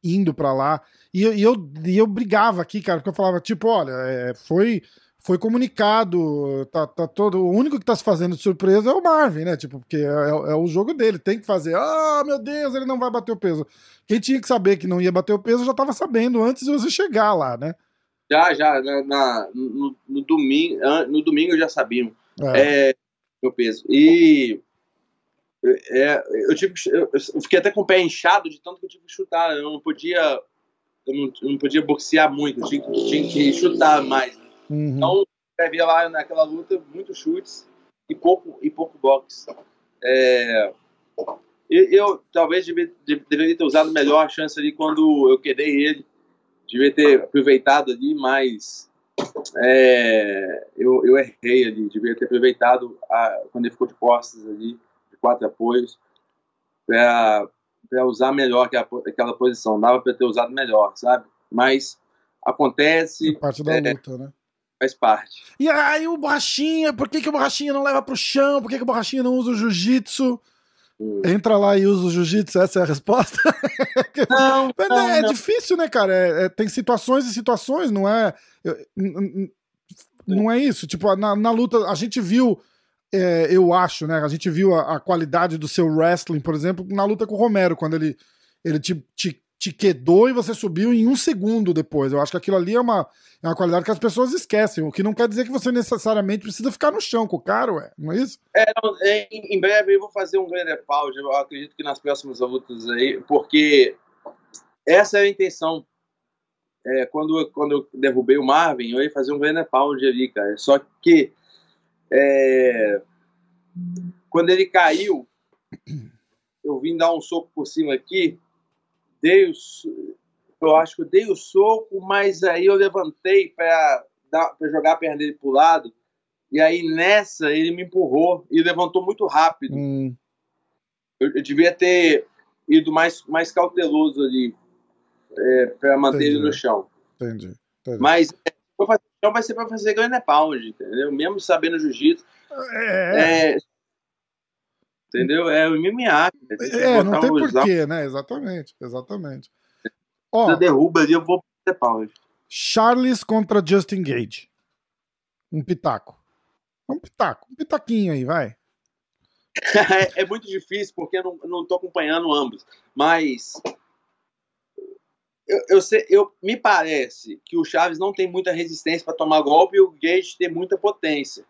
S1: indo para lá, e, e, eu, e eu brigava aqui, cara, porque eu falava, tipo, olha, é, foi foi comunicado, tá, tá todo. O único que tá se fazendo de surpresa é o Marvin, né? Tipo, porque é, é, é, o jogo dele, tem que fazer. Ah, meu Deus, ele não vai bater o peso. Quem tinha que saber que não ia bater o peso já tava sabendo antes de você chegar lá, né?
S2: Já, já, na, na no, no, domingo, no domingo já sabiam é. é meu peso. E é, eu, tive, eu, eu fiquei até com o pé inchado de tanto que eu tive que chutar. Eu não podia, eu não, eu não podia boxear muito, eu tinha, tinha que chutar mais. Uhum. Então, havia lá naquela luta muitos chutes e pouco, e pouco boxe. É, eu, talvez deveria ter usado melhor a chance ali quando eu quedei ele. Devia ter aproveitado ali, mas é, eu, eu errei ali. Devia ter aproveitado a, quando ele ficou de costas ali, quatro apoios, para usar melhor aquela posição. Dava para ter usado melhor, sabe? Mas acontece.
S1: É parte da é, luta, né?
S2: faz parte.
S1: E aí o Borrachinha, por que, que o Borrachinha não leva pro chão? Por que, que o Borrachinha não usa o jiu-jitsu? Hum. Entra lá e usa o jiu-jitsu, essa é a resposta? Não, não é, não. difícil, né, cara? É, é, tem situações e situações, não é. Não é isso. Tipo, na, na luta, a gente viu. É, eu acho, né? A gente viu a, a, qualidade do seu wrestling, por exemplo, na luta com o Romero, quando ele, ele te, te te quedou e você subiu em um segundo depois. Eu acho que aquilo ali é uma, é uma qualidade que as pessoas esquecem, o que não quer dizer que você necessariamente precisa ficar no chão com o cara, ué, não é isso?
S2: É, não, é, em breve eu vou fazer um grande pause, eu acredito que nas próximas lutas aí, porque essa é a intenção. É, quando, quando eu derrubei o Marvin, eu ia fazer um grande pause ali, cara. Só que é, quando ele caiu, eu vim dar um soco por cima aqui, dei o, eu acho que eu dei o soco, mas aí eu levantei para jogar a perna dele para o lado. E aí nessa ele me empurrou e levantou muito rápido. Hum. Eu, eu, devia ter ido mais, mais cauteloso ali é, para manter Entendi. ele no chão.
S1: Entendi. Entendi.
S2: Mas é, então vai ser para fazer ganho pound, entendeu? Mesmo sabendo jiu-jitsu. É. é. Entendeu? É o MMA.
S1: É, não tem porquê, né? Exatamente, exatamente.
S2: Ó, Você derruba ali, eu vou ter pau.
S1: Charles contra Justin Gage. Um pitaco. Um pitaco, um pitaquinho aí, vai.
S2: é, é, muito difícil porque eu não, não tô acompanhando ambos. Mas eu, eu, sei, eu, me parece que o Chaves não tem muita resistência para tomar golpe e o Gage tem muita potência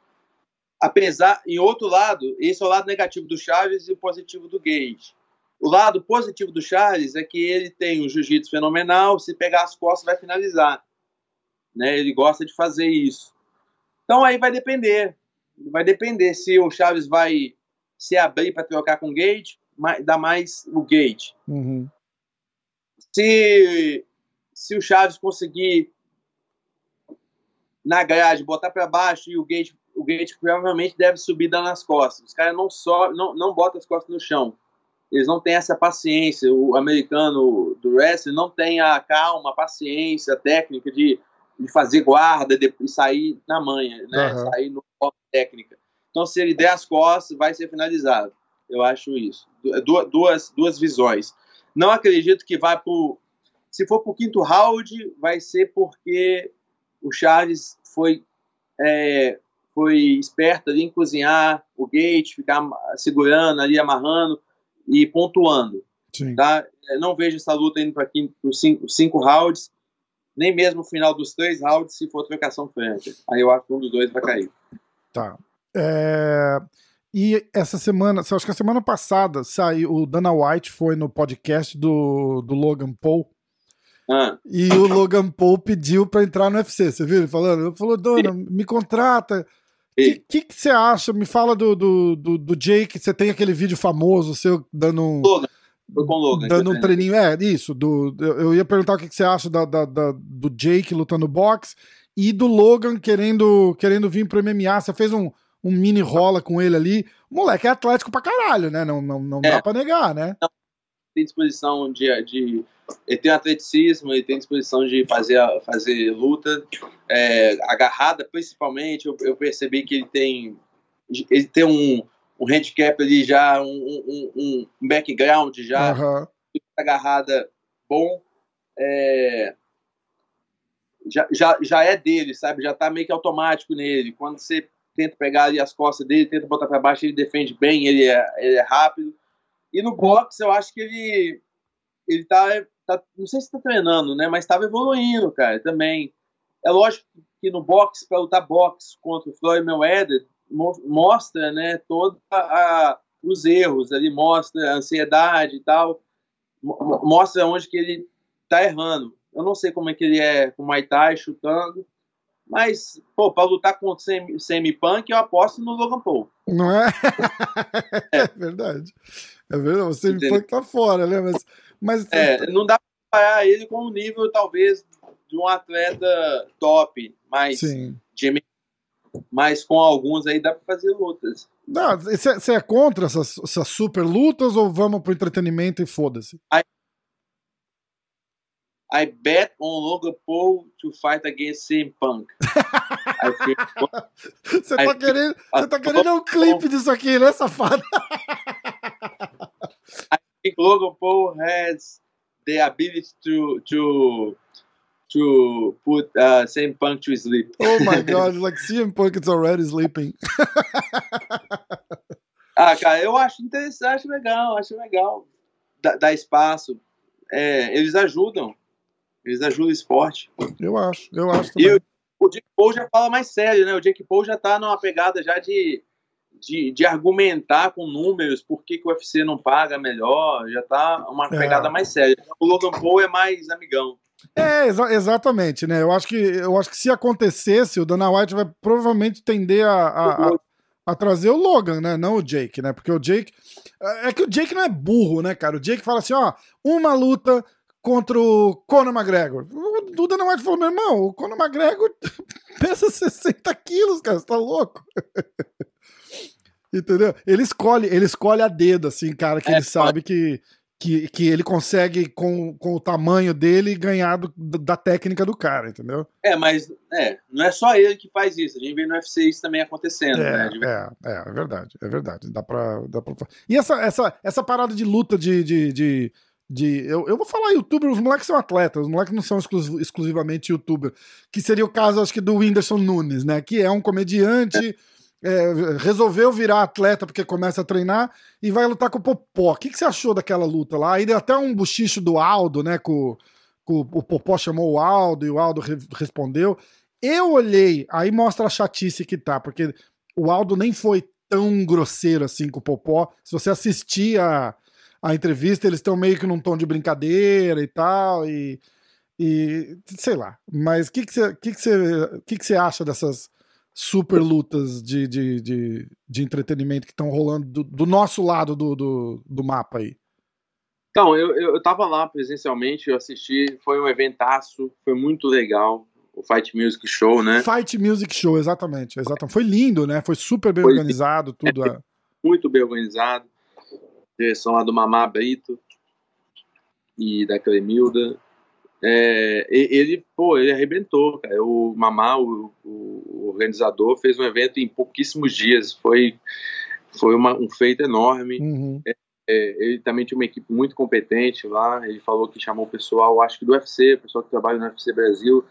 S2: apesar, em outro lado, esse é o lado negativo do Chaves e o positivo do Gage. O lado positivo do Charles é que ele tem um jiu-jitsu fenomenal, se pegar as costas vai finalizar. Né? Ele gosta de fazer isso. Então aí vai depender. Vai depender se o Chaves vai se abrir para trocar com o Gage, dá mais o Gage. Uhum. Se, se o Chaves conseguir na grade botar para baixo e o Gage o Gate provavelmente deve subir dando as costas. Os caras não, só, não, não botam as costas no chão. Eles não têm essa paciência. O americano do wrestling não tem a calma, a paciência, a técnica de, de fazer guarda e sair na manha, né? Uhum. Sair no técnica. Então, se ele der as costas, vai ser finalizado. Eu acho isso. Duas, duas visões. Não acredito que vai pro. Se for pro quinto round, vai ser porque o Charles foi é, foi esperto ali em cozinhar o gate, ficar segurando ali, amarrando e pontuando. Sim. Tá? Não vejo essa luta indo para os cinco, cinco rounds, nem mesmo no final dos três rounds, se for trocação frente. Aí eu acho que um dos dois vai cair.
S1: Tá. É... E essa semana, acho que a semana passada saiu, o Dana White foi no podcast do, do Logan Paul ah. E o Logan Paul pediu para entrar no UFC, você viu ele falando? Ele falou, dona, me contrata. O que, que, você acha? Me fala do, do, do, do, Jake. Você tem aquele vídeo famoso seu dando um.
S2: Logan. Logan.
S1: Dando um treininho. É, isso. Do, eu ia perguntar o que, que você acha da, da, da, do Jake lutando boxe e do Logan querendo, querendo vir pro MMA. Você fez um, um mini rola com ele ali. O moleque é atlético pra caralho, né? Não, não, não é. dá pra negar, né?
S2: Tem disposição de, de ele tem atleticismo, ele tem disposição de fazer, fazer luta, é, agarrada principalmente. Eu, eu, percebi que ele tem, ele tem um, um handicap ali já, um, um, um background já,
S1: Aham.
S2: agarrada bom. É, já, já, já é dele, sabe? Já tá meio que automático nele. Quando você tenta pegar ali as costas dele, tenta botar para baixo, ele defende bem, ele é, ele é rápido. E no boxe, eu acho que ele ele tá, tá não sei se tá treinando, né, mas estava evoluindo, cara, também. É lógico que no boxe, para lutar boxe contra o Floyd Mayweather, mo- mostra, né, todos os erros ali, mostra a ansiedade e tal, mo- mo- mostra onde que ele tá errando. Eu não sei como é que ele é com o Muay chutando, mas, pô, para lutar contra o Semi- Semi-Punk, eu aposto no Logan Paul.
S1: Não é? é verdade. É verdade. Você me
S2: Entendeu?
S1: que tá fora, né? Mas, mas
S2: É, não dá pra comparar ele com o nível, talvez, de um atleta top, mas,
S1: sim.
S2: de mas com alguns aí dá pra fazer lutas.
S1: Não, Você é contra essas, essas super lutas ou vamos pro entretenimento e foda-se?
S2: I bet on Logan Paul to fight against CM Punk. I feel-
S1: Você tá querendo, você tá querendo um clipe disso aqui, né, safado?
S2: think Logan Paul has the ability to to to put uh, CM Punk to sleep.
S1: Oh my god, like CM Punk is already sleeping.
S2: Ah, cara, eu acho interessante, acho legal, acho legal dar, dar espaço. É, eles ajudam, eles ajudam o esporte.
S1: Eu acho, eu acho
S2: E
S1: também.
S2: o, o Jake Paul já fala mais sério, né? O Jake Paul já tá numa pegada já de, de, de argumentar com números por que, que o UFC não paga melhor, já tá uma
S1: É.
S2: pegada mais séria. O Logan Paul é mais amigão.
S1: É, exa- exatamente, né? Eu acho que eu acho que se acontecesse, o Dana White vai provavelmente tender a, a, a- a trazer o Logan, né? Não o Jake, né? Porque o Jake. É que o Jake não é burro, né, cara? O Jake fala assim: ó, uma luta contra o Conor McGregor. O, o Dana White falou: meu irmão, o Conor McGregor pesa 60 quilos, cara, você tá louco? Entendeu? Ele escolhe, ele escolhe a dedo, assim, cara, que
S2: É,
S1: ele sabe que, que, que ele consegue, com, com o tamanho dele, ganhar do- da técnica do cara, entendeu?
S2: É, mas é, não é só ele que faz isso. A gente vê no UFC isso também acontecendo, né?
S1: É,
S2: De-
S1: é, é, é verdade, é verdade. Dá pra, dá pra... E essa, essa, essa parada de luta de. de, de, de- eu, eu vou falar youtuber, os moleques são atletas, os moleques não são exclu- exclusivamente youtuber. Que seria o caso, acho que, do Whindersson Nunes, né? Que é um comediante. é, resolveu virar atleta porque começa a treinar e vai lutar com o Popó. O que, que você achou daquela luta lá? Aí deu até um bochicho do Aldo, né? Com, com o Popó chamou o Aldo e o Aldo re- respondeu. Eu olhei, aí mostra a chatice que tá, porque o Aldo nem foi tão grosseiro assim com o Popó. Se você assistir a, a entrevista, eles estão meio que num tom de brincadeira e tal, e, e sei lá. Mas o que, que, você, que, que, que, que você acha dessas super lutas de, de, de, de entretenimento que estão rolando do, do nosso lado do, do, do mapa aí?
S2: Então, eu, eu, eu tava lá presencialmente, eu assisti, foi um eventaço, foi muito legal. O Fight Music Show, né?
S1: Fight Music Show, exatamente, exatamente. Foi lindo, né? Foi super bem
S2: Foi
S1: organizado, tudo. é.
S2: Muito bem organizado. Direção lá do Mamá Brito e da Clemilda. É, ele, pô, ele arrebentou, cara. O Mamá, o, o organizador, fez um evento em pouquíssimos dias. Foi, foi uma- um feito enorme.
S1: Uhum.
S2: É, ele também tinha uma equipe muito competente lá. Ele falou que chamou o pessoal, acho que do UFC, o pessoal que trabalha no UFC Brasil,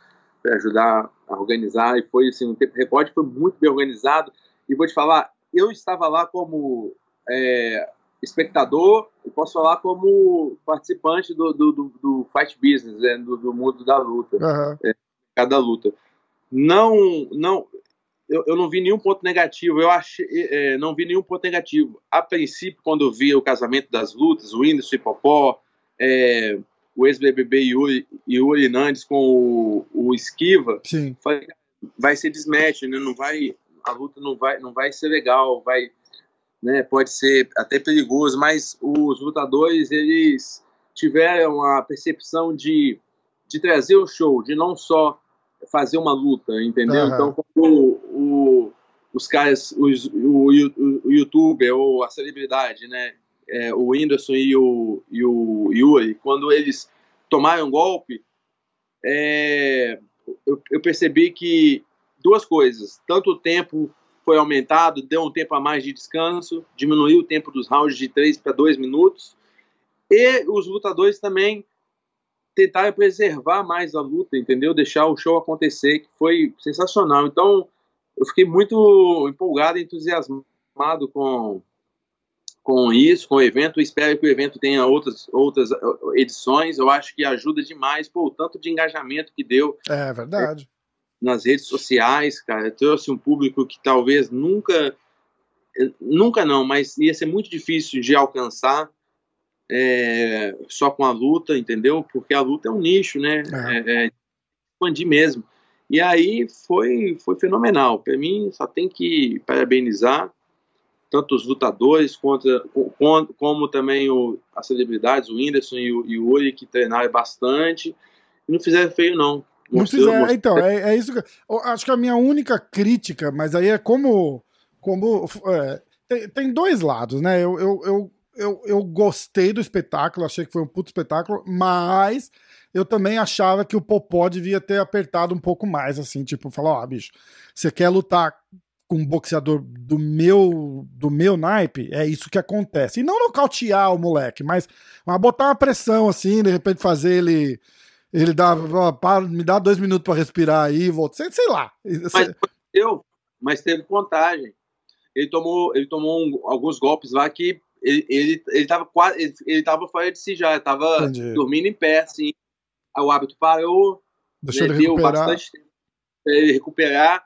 S2: para ajudar a organizar. E foi assim, um tempo recorde, foi muito bem organizado. E vou te falar, eu estava lá como é, espectador, e posso falar como participante do, do, do, do fight business, né, do, do mundo da luta
S1: Aham.
S2: cada luta. Não, não, eu, eu não vi nenhum ponto negativo. Eu achei, é, não vi nenhum ponto negativo. A princípio, quando eu vi o casamento das lutas, o Whindersson e Popó, é, o ex-BBB Yuri, Yuri Nandes com o, o Esquiva,
S1: Sim.
S2: falei, vai ser desmatch, né? Não vai, a luta não vai, não vai ser legal, vai, né? Pode ser até perigoso, mas os lutadores eles tiveram a percepção de, de trazer o show, de não só fazer uma luta, entendeu?
S1: Aham.
S2: Então, quando o, o- os caras, os, o, o, o youtuber ou a celebridade, né? é, o Whindersson e o, e o Yuri, quando eles tomaram golpe, é, eu, eu percebi que duas coisas, tanto o tempo foi aumentado, deu um tempo a mais de descanso, diminuiu o tempo dos rounds de 3 para 2 minutos. E os lutadores também tentaram preservar mais a luta, entendeu? Deixar o show acontecer, que foi sensacional. Então, eu fiquei muito empolgado, entusiasmado com, com isso, com o evento. Espero que o evento tenha outras, outras edições. Eu acho que ajuda demais, pô, o tanto de engajamento que deu.
S1: É verdade.
S2: Nas redes sociais, cara. Trouxe um público que talvez nunca. Nunca não, mas ia ser muito difícil de alcançar é, só com a luta, entendeu? Porque a luta é um nicho, né? É. É, é expandir mesmo. E aí foi, foi fenomenal. Para mim, só tem que parabenizar tanto os lutadores contra, com, como também o, as celebridades, o Whindersson e o, e o Uri, que treinaram bastante. E não fizeram feio, não.
S1: Não fizeram, então, é, é, isso que. Eu acho que a minha única crítica, mas aí é como. como é, tem, tem dois lados, né? Eu, eu, eu, eu, eu gostei do espetáculo, achei que foi um puto espetáculo, mas eu também achava que o Popó devia ter apertado um pouco mais, assim, tipo, falar, ó, oh, bicho, você quer lutar com um boxeador do meu do meu naipe, é isso que acontece. E não nocautear o moleque, mas, mas botar uma pressão, assim, de repente fazer ele ele dá, ó, para, me dá dois minutos para respirar aí, volta, sei, sei lá.
S2: Mas, eu, mas teve contagem. Ele tomou, ele tomou um, alguns golpes lá que ele, ele, ele tava quase, ele, ele tava fora de si já, ele tava Entendi. dormindo em pé, assim, o hábito parou,
S1: Deixou né, ele deu bastante
S2: tempo para ele recuperar.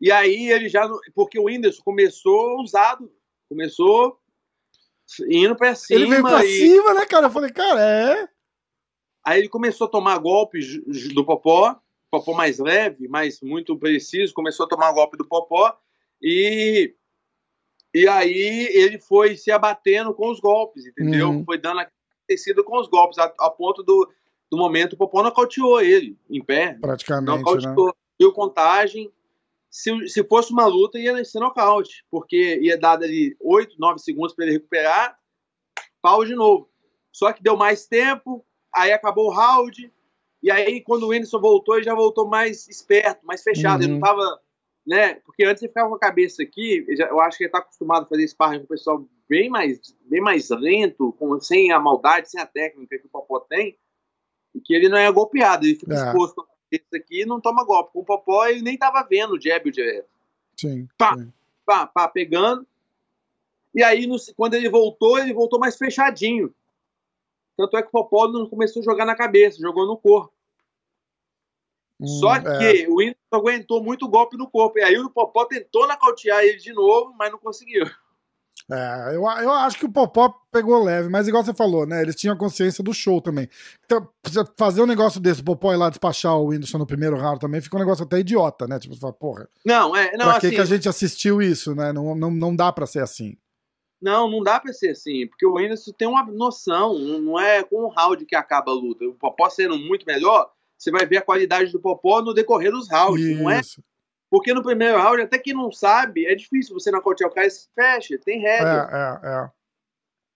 S2: E aí ele já. Porque o Whindersson começou usado, começou indo para cima.
S1: Ele veio pra e... cima, né, cara? Eu falei, cara, é.
S2: Aí ele começou a tomar golpes do Popó, Popó mais leve, mas muito preciso, começou a tomar golpe do Popó e. E aí ele foi se abatendo com os golpes, entendeu? Uhum. Foi dando tecido com os golpes, a, a ponto do, do momento, o Popó nocauteou ele em pé.
S1: Praticamente, nocauteou. Né?
S2: Deu contagem. Se, se fosse uma luta, ia ser nocaute, porque ia dar ali 8, 9 segundos para ele recuperar, pau de novo. Só que deu mais tempo, aí acabou o round, e aí quando o Whindersson voltou, ele já voltou mais esperto, mais fechado. Uhum. Ele não tava, né? Porque antes ele ficava com a cabeça aqui, eu acho que ele tá acostumado a fazer sparring com o pessoal bem mais, bem mais lento, com, sem a maldade, sem a técnica que o Popó tem e que ele não é golpeado, ele fica é. exposto esse aqui e não toma golpe. Com o Popó ele nem tava vendo o jab direto.
S1: Sim.
S2: Pá,
S1: sim.
S2: pá, pá, pegando. E aí, no, quando ele voltou, ele voltou mais fechadinho. Tanto é que o Popó não começou a jogar na cabeça, jogou no corpo. Hum, Só é. que o Whindersson aguentou muito golpe no corpo. E aí o Popó tentou nocautear ele de novo, mas não conseguiu.
S1: É, eu, eu acho que o Popó pegou leve, mas igual você falou, né? Eles tinham consciência do show também. Então, fazer um negócio desse, o Popó ir lá despachar o Whindersson no primeiro round também, fica um negócio até idiota, né? Tipo, você fala, porra.
S2: Não, é. Não,
S1: pra
S2: assim,
S1: que, que a gente assistiu isso, né? Não, não, não dá pra ser assim.
S2: Não, não dá pra ser assim, porque o Whindersson tem uma noção, não é com o round que acaba a luta. O Popó sendo muito melhor, você vai ver a qualidade do Popó no decorrer dos rounds, isso. não é porque no primeiro round, até quem não sabe, é difícil você nocautear o cara e se fecha, tem regra.
S1: É, é, é.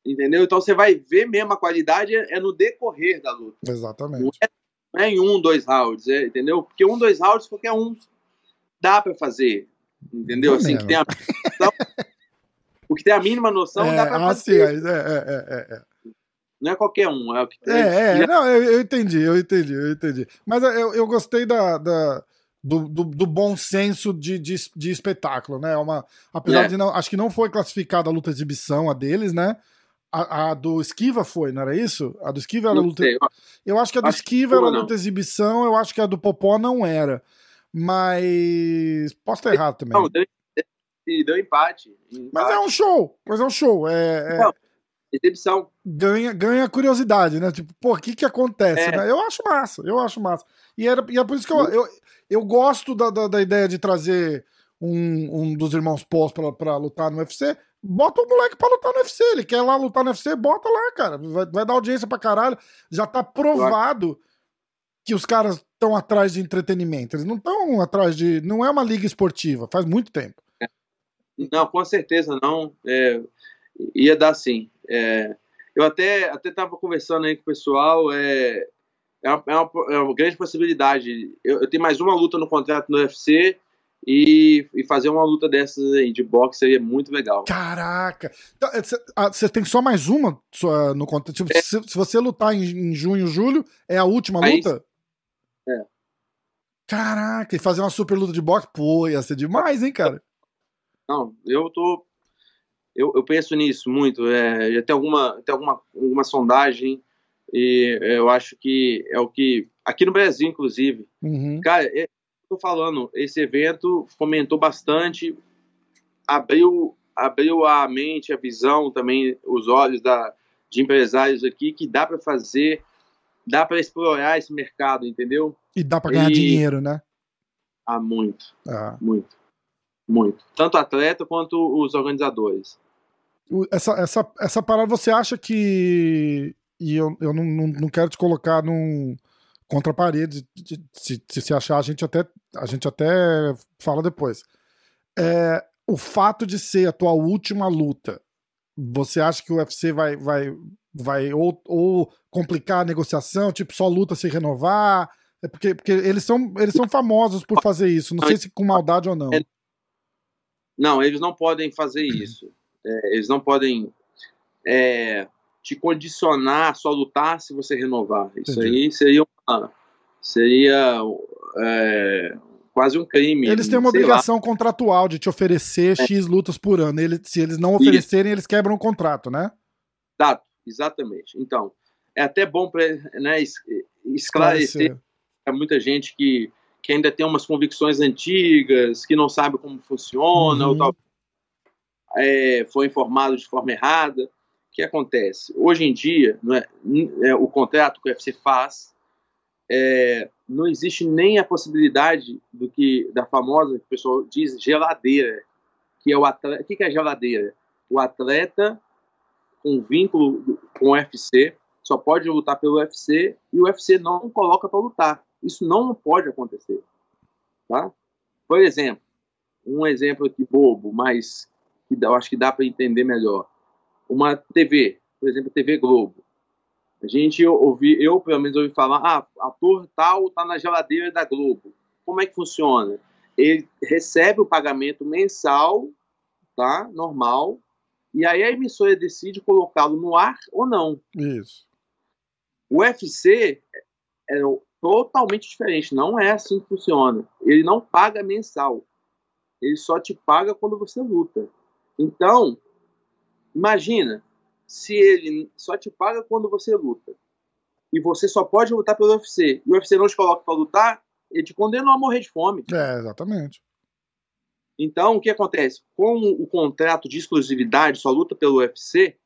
S2: Entendeu? Então você vai ver mesmo a qualidade é no decorrer da luta.
S1: Exatamente.
S2: Não é, não é em um, dois rounds, é, entendeu? Porque um, dois rounds, qualquer um dá para fazer. Entendeu? Não assim, que tem a o que tem a mínima noção
S1: é,
S2: dá pra
S1: assim, fazer. É, é, é, é,
S2: Não é qualquer um, é o que tem.
S1: É, é, não, eu, eu, entendi, eu entendi, eu entendi. Mas eu, eu gostei da, da do, do, do, bom senso de, de, de, espetáculo, né? Uma, apesar de não. Acho que não foi classificada a luta exibição, a deles, né? A, a, do Esquiva foi, não era isso? A do Esquiva era a luta. Sei. Eu acho que a do acho Esquiva era a luta exibição, eu acho que a do Popó não era. Mas. Posso estar errado também. Não,
S2: deu, deu empate, empate,
S1: Mas é um show. Mas é um show. É, é...
S2: exibição.
S1: Ganha, ganha curiosidade, né? Tipo, pô, o que que acontece? É. Né? Eu acho massa, eu acho massa. E, era, e é por isso que eu, eu, eu gosto da, da, da ideia de trazer um, um dos irmãos pós pra, pra lutar no UFC. Bota o moleque pra lutar no UFC. Ele quer lá lutar no UFC, bota lá, cara. Vai, vai dar audiência pra caralho. Já tá provado que os caras estão atrás de entretenimento. Eles não estão atrás de. Não é uma liga esportiva, faz muito tempo.
S2: Não, com certeza não. É, ia dar sim. É, eu até até estava conversando aí com o pessoal. É, é uma, é uma, é uma grande possibilidade. Eu, eu, tenho mais uma luta no contrato no UFC E, e fazer uma luta dessas aí de boxe seria muito legal.
S1: Caraca! Você então, ah, tem só mais uma sua, no conta? Tipo, é. se, se, você lutar em, em, junho, julho, é a última aí, luta?
S2: É.
S1: Caraca, e fazer uma super luta de boxe? Pô, ia ser demais, hein, cara?
S2: Não, eu tô. Eu, eu penso nisso muito. É, já tem alguma, tem alguma, alguma sondagem e eu acho que é o que. Aqui no Brasil, inclusive.
S1: Uhum.
S2: Cara, é, tô falando, esse evento fomentou bastante, abriu, abriu a mente, a visão também, os olhos da, de empresários aqui, que dá para fazer, dá para explorar esse mercado, entendeu?
S1: E dá para ganhar e... dinheiro, né?
S2: Ah, muito.
S1: Ah.
S2: Muito. Muito. Tanto atleta quanto os organizadores.
S1: Essa, essa, essa parada, você acha que e eu, eu não, não, não quero te colocar num contra a parede. Se, se, se achar, a gente até, a gente até fala depois. É, o fato de ser a tua última luta, você acha que o UFC vai, vai, vai ou, ou complicar a negociação, tipo, só luta se renovar? É porque, porque eles, são, eles são famosos por fazer isso. Não sei se com maldade ou não.
S2: Não, eles não podem fazer isso. É, eles não podem. É, te condicionar a só lutar se você renovar. Isso Entendi. aí seria uma, seria é, quase um crime.
S1: Eles têm uma obrigação lá. contratual de te oferecer é. X lutas por ano. Eles, se eles não oferecerem, Isso. eles quebram o contrato, né?
S2: Exato, exatamente. Então, é até bom para né, esclarecer a muita gente que, que ainda tem umas convicções antigas, que não sabe como funciona, uhum. ou tal, é, foi informado de forma errada que acontece? Hoje em dia, é, é, o contrato que o UFC faz, é, não existe nem a possibilidade do que da famosa, que o pessoal diz, geladeira, que é o atleta. O que é geladeira? O atleta com vínculo com o UFC só pode lutar pelo UFC e o UFC não coloca para lutar. Isso não pode acontecer. Tá? Por exemplo, um exemplo aqui bobo, mas que eu acho que dá para entender melhor uma TV, por exemplo, TV Globo. A gente ouvi, eu pelo menos ouvi falar, ah, ator tal tá na geladeira da Globo. Como é que funciona? Ele recebe o pagamento mensal, tá? Normal. E aí a emissora decide colocá-lo no ar ou não.
S1: Isso.
S2: O UFC é totalmente diferente. Não é assim que funciona. Ele não paga mensal. Ele só te paga quando você luta. Então, Imagina se ele só te paga quando você luta e você só pode lutar pelo UFC e o UFC não te coloca para lutar, ele te condena a morrer de fome.
S1: É, exatamente.
S2: Então, o que acontece? Com o contrato de exclusividade, só luta pelo UFC,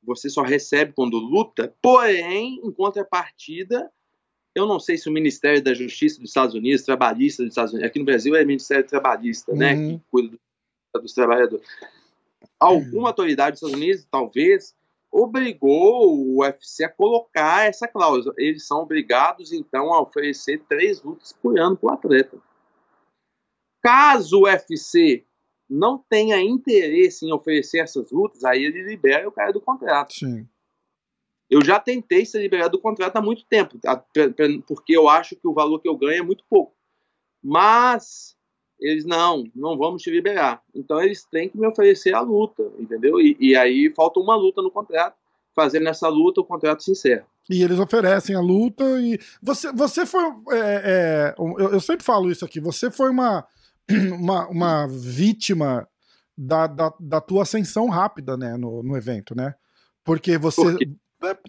S2: você só recebe quando luta, porém, em contrapartida, eu não sei se o Ministério da Justiça dos Estados Unidos, trabalhista dos Estados Unidos, aqui no Brasil é Ministério Trabalhista, né, uhum. né, que cuida dos trabalhadores alguma autoridade dos Estados Unidos, talvez, obrigou o UFC a colocar essa cláusula. Eles são obrigados, então, a oferecer três lutas por ano para o atleta. Caso o UFC não tenha interesse em oferecer essas lutas, aí ele libera o cara do contrato.
S1: Sim.
S2: Eu já tentei ser liberado do contrato há muito tempo, porque eu acho que o valor que eu ganho é muito pouco. Mas eles não, não vamos te liberar. Então eles têm que me oferecer a luta, entendeu? E, e aí falta uma luta no contrato. Fazendo essa luta, o contrato se encerra.
S1: E eles oferecem a luta e você, você foi, é, é, eu, eu, sempre falo isso aqui. Você foi uma uma, uma vítima da, da, da, tua ascensão rápida, né, no, no evento, né? Porque você Por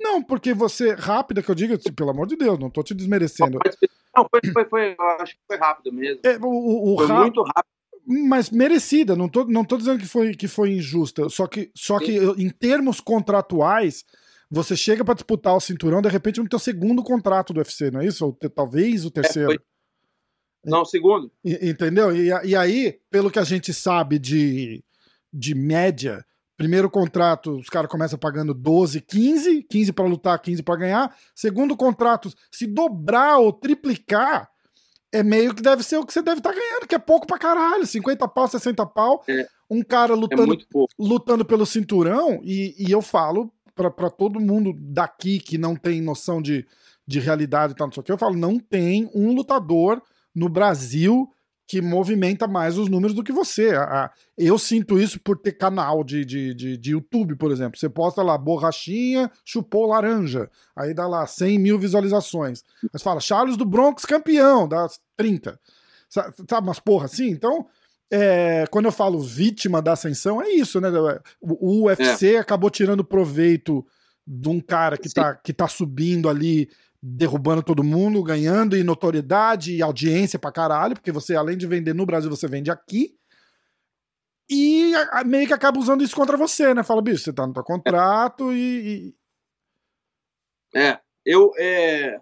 S1: não, porque você rápida que eu digo, pelo amor de Deus, não tô te desmerecendo.
S2: Não, foi, foi, foi acho que foi rápido mesmo.
S1: É, o, o
S2: foi muito rápido.
S1: Mas merecida, não tô, não tô dizendo que foi, que foi injusta. Só que, só que em termos contratuais, você chega para disputar o cinturão, de repente, no teu segundo contrato do UFC, não é isso? Ou talvez o é, terceiro. É,
S2: não, o segundo.
S1: Entendeu? E, e aí, pelo que a gente sabe de, de média, Primeiro contrato, os caras começam pagando 12, 15, 15 para lutar, 15 para ganhar. Segundo contrato, se dobrar ou triplicar, é meio que deve ser o que você deve estar tá ganhando, que é pouco pra caralho, 50 pau, 60 pau.
S2: É,
S1: um cara lutando, é lutando pelo cinturão, e, e eu falo para todo mundo daqui que não tem noção de, de realidade e tal, não sei o que, eu falo, não tem um lutador no Brasil que movimenta mais os números do que você. A, a, eu sinto isso por ter canal de, de, de, de, YouTube, por exemplo. Você posta lá, borrachinha, chupou laranja. Aí dá lá 100 mil visualizações. Mas fala, Charles do Bronx campeão, dá 30. Sabe, umas porra assim? Então, é, quando eu falo vítima da ascensão, é isso, né? O, o UFC é. acabou tirando proveito de um cara que tá, que tá subindo ali derrubando todo mundo, ganhando e notoriedade e audiência pra caralho, porque você, além de vender no Brasil, você vende aqui. E meio que acaba usando isso contra você, né? Fala, bicho, você tá no teu contrato e.
S2: e... É, eu. É...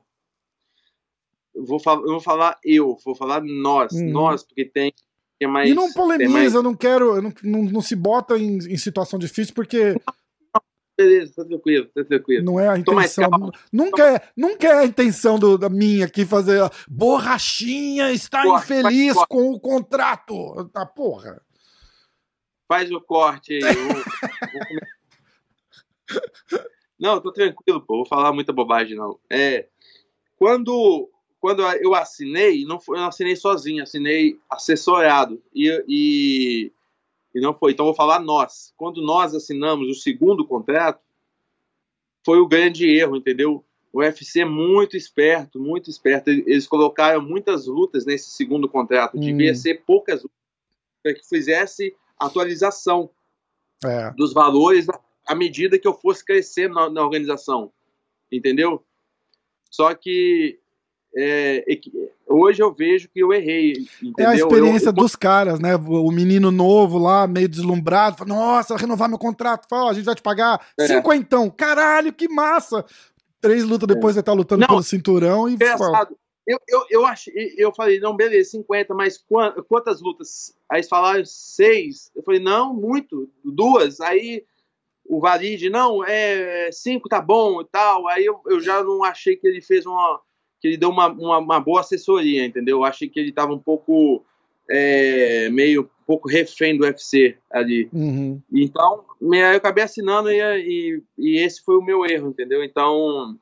S2: Vou, eu vou falar eu, vou falar nós, hum. nós, porque tem. mais,
S1: e não polemiza, mais... eu não quero. Não, não, não se bota em, em situação difícil, porque
S2: beleza, tá tranquilo, tá tranquilo.
S1: Não é a intenção. Nunca é, nunca é a intenção do, da minha aqui fazer. Borrachinha está corte, infeliz com o contrato. Tá, porra.
S2: Faz o corte aí. não, tô tranquilo, pô. Vou falar muita bobagem, não. É, quando, quando eu assinei, não, foi, eu não assinei sozinho, assinei assessorado. E, e e não foi. Então, vou falar nós. Quando nós assinamos o segundo contrato, foi o grande erro, entendeu? O UFC é muito esperto, muito esperto. Eles colocaram muitas lutas nesse segundo contrato. Hum. Devia ser poucas lutas para que fizesse atualização é. dos valores à medida que eu fosse crescendo na, na organização. Entendeu? Só que é, hoje eu vejo que eu errei. Entendeu? É
S1: a experiência eu, eu... dos caras, né? O menino novo lá, meio deslumbrado, fala, nossa, renovar meu contrato, fala, a gente vai te pagar é. cinquentão. Caralho, que massa! Três lutas depois é. você tá lutando não, pelo cinturão e.
S2: Engraçado. Eu, eu, eu, achei, eu falei, não, beleza, 50, mas quantas lutas? Aí eles falaram seis. Eu falei, não, muito, duas. Aí o Valide, não, é cinco tá bom e tal. Aí eu, eu já não achei que ele fez uma que ele deu uma, uma, uma boa assessoria, entendeu? Eu achei que ele estava um pouco é, meio um pouco refém do UFC ali. Uhum. Então, eu acabei assinando e, e, e, esse foi o meu erro, entendeu? Então,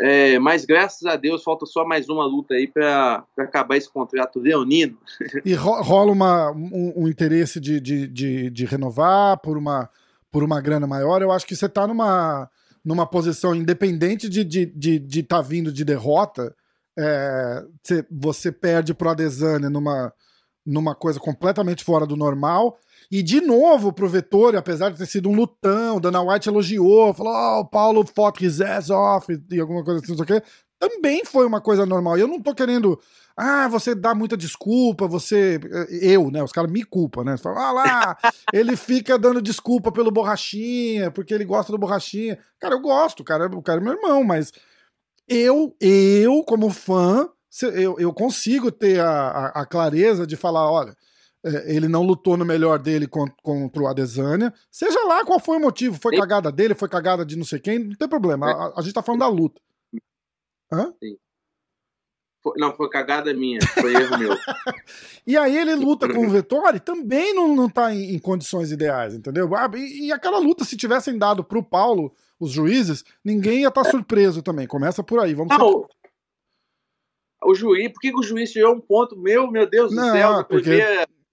S2: é, mas graças a Deus falta só mais uma luta aí para acabar esse contrato leonino.
S1: E rola uma, um, um interesse de, de, de, de, renovar por uma, por uma grana maior. Eu acho que você está numa numa posição independente de estar de, de, de tá vindo de derrota, é, você perde pro Adesanya numa, numa coisa completamente fora do normal. E de novo pro Vettori, apesar de ter sido um lutão, Dana White elogiou, falou: oh, o Paulo fought his ass off e alguma coisa assim, não sei o quê. Também foi uma coisa normal. E eu não tô querendo ah, você dá muita desculpa, você. Eu, né? Os caras me culpam, né? Você fala, ah lá, ele fica dando desculpa pelo borrachinha, porque ele gosta do borrachinha. Cara, eu gosto, cara, o cara é meu irmão, mas eu, eu, como fã, eu, eu consigo ter a, a, a clareza de falar, olha. É, ele não lutou no melhor dele contra, o Adesanya. Seja lá qual foi o motivo, foi cagada dele, foi cagada de não sei quem, não tem problema. A, a gente tá falando da luta.
S2: Hã? Sim. Não, foi cagada minha, foi erro meu.
S1: e aí ele luta com o Vettori, também não, não tá em, em condições ideais, entendeu? Ah, e, e, aquela luta, se tivessem dado pro Paulo, os juízes, ninguém ia estar tá surpreso também. Começa por aí, vamos
S2: não, O juiz, por que, que o juiz tirou um ponto meu, meu Deus não, do céu?
S1: Porque...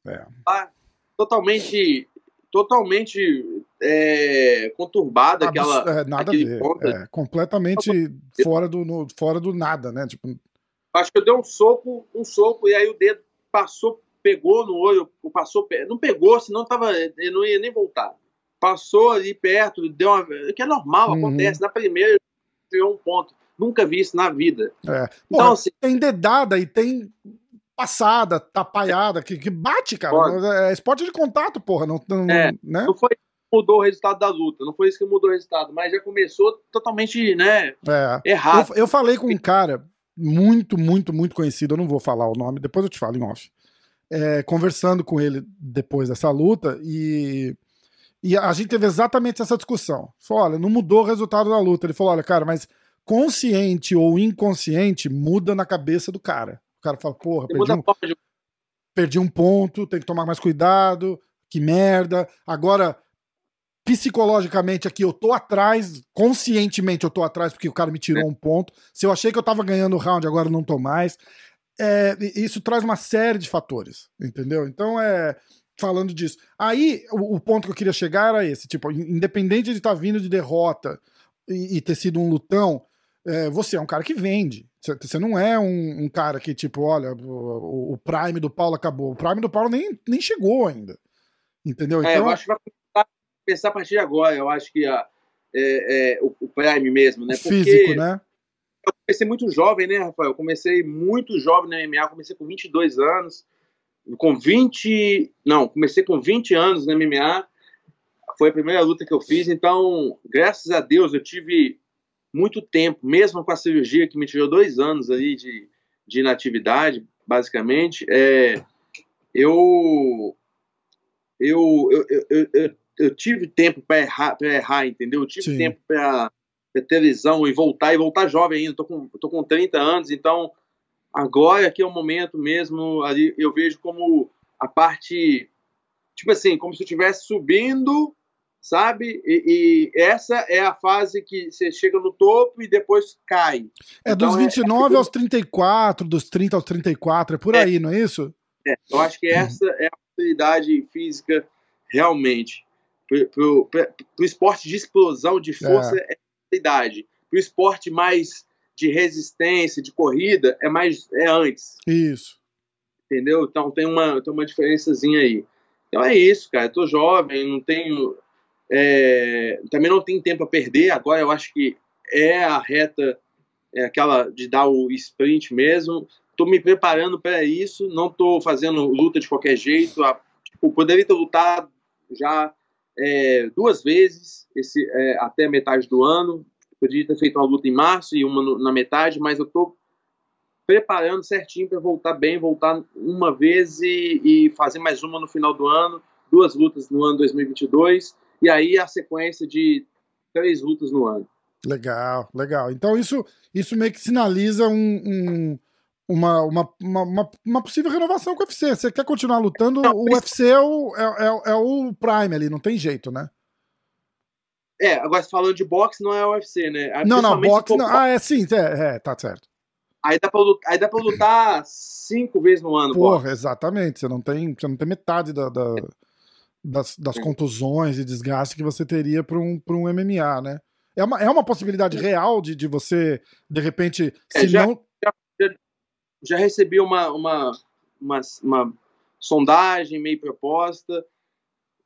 S1: É.
S2: Tá totalmente totalmente é, conturbada aquela
S1: é, nada a ver. É, completamente fora do, no, fora do nada, né? Tipo,
S2: Acho que eu dei um soco, um soco, e aí o dedo passou, pegou no olho, passou, não pegou, senão tava, ele não ia nem voltar. Passou ali perto, deu uma. que é normal, uhum. acontece. Na primeira, deu um ponto. Nunca vi isso na vida.
S1: É. Então, Porra, assim, tem dedada e tem passada, tapaiada, que, que bate, cara. Pode. É esporte de contato, porra. Não, não,
S2: é,
S1: né?
S2: não foi mudou o resultado da luta, não foi isso que mudou o resultado, mas já começou totalmente, né,
S1: é. errado. Eu, eu falei com um cara, muito, muito, muito conhecido, eu não vou falar o nome, depois eu te falo em off. É, conversando com ele depois dessa luta e, e a gente teve exatamente essa discussão. Falou, olha, não mudou o resultado da luta. Ele falou, olha, cara, mas consciente ou inconsciente muda na cabeça do cara. O cara fala, porra, perdi um, perdi um ponto, tem que tomar mais cuidado, que merda. Agora, psicologicamente aqui eu tô atrás, conscientemente eu tô atrás porque o cara me tirou é. um ponto. Se eu achei que eu tava ganhando o round, agora não tô mais. é, isso traz uma série de fatores, entendeu? Então é falando disso. Aí o, o, ponto que eu queria chegar era esse, tipo, independente de estar tá vindo de derrota e, e ter sido um lutão, é, você é um cara que vende. Você não é um, um, cara que, tipo, olha, o, o, Prime do Paulo acabou. O Prime do Paulo nem, nem chegou ainda. Entendeu?
S2: É, então... eu acho que vai começar a partir de agora. Eu acho que a, é, é, o, o, Prime mesmo, né?
S1: Porque Físico, né?
S2: Eu comecei muito jovem, né, Rafael? Eu comecei muito jovem na MMA. Comecei com 22 anos. Com 20. Não, comecei com 20 anos na MMA. Foi a primeira luta que eu fiz. Então, graças a Deus, eu tive muito tempo, mesmo com a cirurgia que me tirou dois anos aí de, de inatividade, basicamente, é, eu, eu, eu, eu, eu, tive tempo para errar, errar, entendeu? Eu tive Sim. tempo para ter visão e voltar, e voltar jovem ainda, tô com, tô com 30 anos, então agora aqui é o momento mesmo, ali eu vejo como a parte, tipo assim, como se eu estivesse subindo sabe? E, e, essa é a fase que você chega no topo e depois cai.
S1: É então, dos 29 é, é... aos 34, dos 30 aos 34, é por é, aí, não é isso?
S2: É, eu acho que essa é a possibilidade física realmente. Para o esporte de explosão de força é, é a idade. Para o esporte mais de resistência, de corrida, é mais é antes.
S1: Isso.
S2: Entendeu? Então tem uma, tem uma diferençazinha aí. Então é isso, cara. Eu tô jovem, não tenho é, também não tem tempo a perder. Agora eu acho que é a reta, é aquela de dar o sprint mesmo. Estou me preparando para isso. Não estou fazendo luta de qualquer jeito. A, tipo, poderia ter lutado já é, duas vezes esse, é, até metade do ano. Poderia ter feito uma luta em março e uma no, na metade, mas eu estou preparando certinho para voltar bem, voltar uma vez e, e fazer mais uma no final do ano, duas lutas no ano 2022 e aí a sequência de três lutas no ano.
S1: Legal, legal. Então isso, isso meio que sinaliza um, um uma, uma, uma, uma, possível renovação com o UFC. Você quer continuar lutando, não, o UFC é o, é, é, é, o Prime ali, não tem jeito, né?
S2: É, agora falando de boxe, não é o UFC, né?
S1: Não, não, boxe não. Ah, é sim, é, é, tá certo.
S2: Aí dá, pra lutar, aí dá pra lutar cinco vezes no ano.
S1: Porra, boxe. exatamente. Você não tem, você não tem metade da, da, das, das contusões e desgaste que você teria para um, um MMA, né? É uma, é uma possibilidade real de, de você, de repente, é, se já, não.
S2: Já, recebi uma, uma, uma, uma sondagem meio proposta.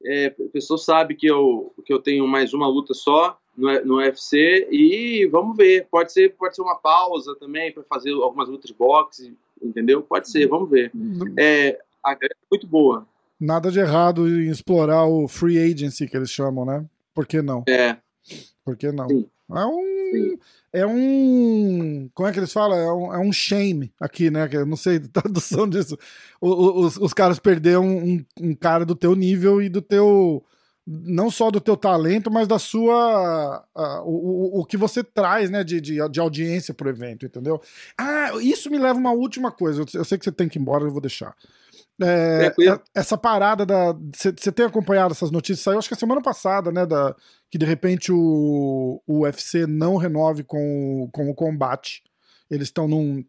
S2: É, a pessoa sabe que eu, que eu tenho mais uma luta só no, no UFC e vamos ver. Pode ser, pode ser uma pausa também para fazer algumas lutas de boxe, entendeu? Pode ser, vamos ver. É, a é muito boa
S1: nada de errado em explorar o free agency que eles chamam, né? Por que não?
S2: É.
S1: Por que não?
S2: Sim.
S1: É um. Sim. É um. Como é que eles falam? É um, é um shame aqui, né? Eu não sei a tradução disso. O, os, os caras perderam um, um cara do teu nível e do teu. Não só do teu talento, mas da sua. O, o, o que você traz, né? De, de, de audiência pro evento, entendeu? Ah, isso me leva a uma última coisa. Eu, eu sei que você tem que ir embora, eu vou deixar. É, é, essa parada da. Você tem acompanhado essas notícias? Saiu acho que a semana passada, né? Da, que de repente o, o UFC não renove com, com o combate. Eles estão num.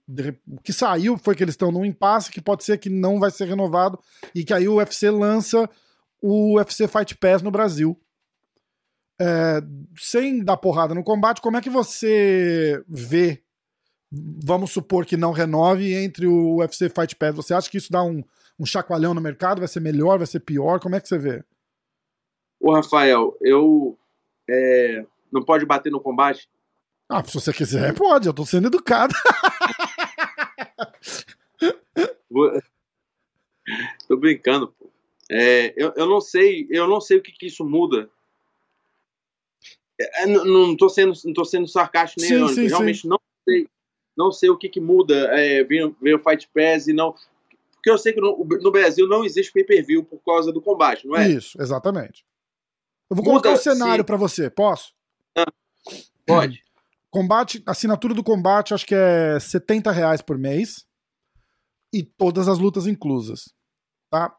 S1: O que saiu foi que eles estão num impasse que pode ser que não vai ser renovado e que aí o UFC lança o UFC Fight Pass no Brasil. É, sem dar porrada no combate, como é que você vê? Vamos supor que não renove entre o UFC Fight Pass. Você acha que isso dá um, um chacoalhão no mercado? Vai ser melhor, vai ser pior? Como é que você vê?
S2: Ô, Rafael, eu. É, não pode bater no combate?
S1: Ah, se você quiser, pode, eu tô sendo educado.
S2: tô brincando, pô. É, eu, eu não sei, eu não sei o que, que isso muda. É, não, não tô sendo, não tô sendo sarcástico nem sim, sim, realmente sim. não sei, não sei o que, que muda. É, ver, o Fight Pass e não. Porque eu sei que no, no Brasil não existe pay-per-view por causa do combate, não é?
S1: Isso, exatamente. Eu vou colocar o um cenário para você, posso?
S2: Ah, pode.
S1: Combate, assinatura do combate, acho que é 70 reais por mês. E todas as lutas inclusas. Tá?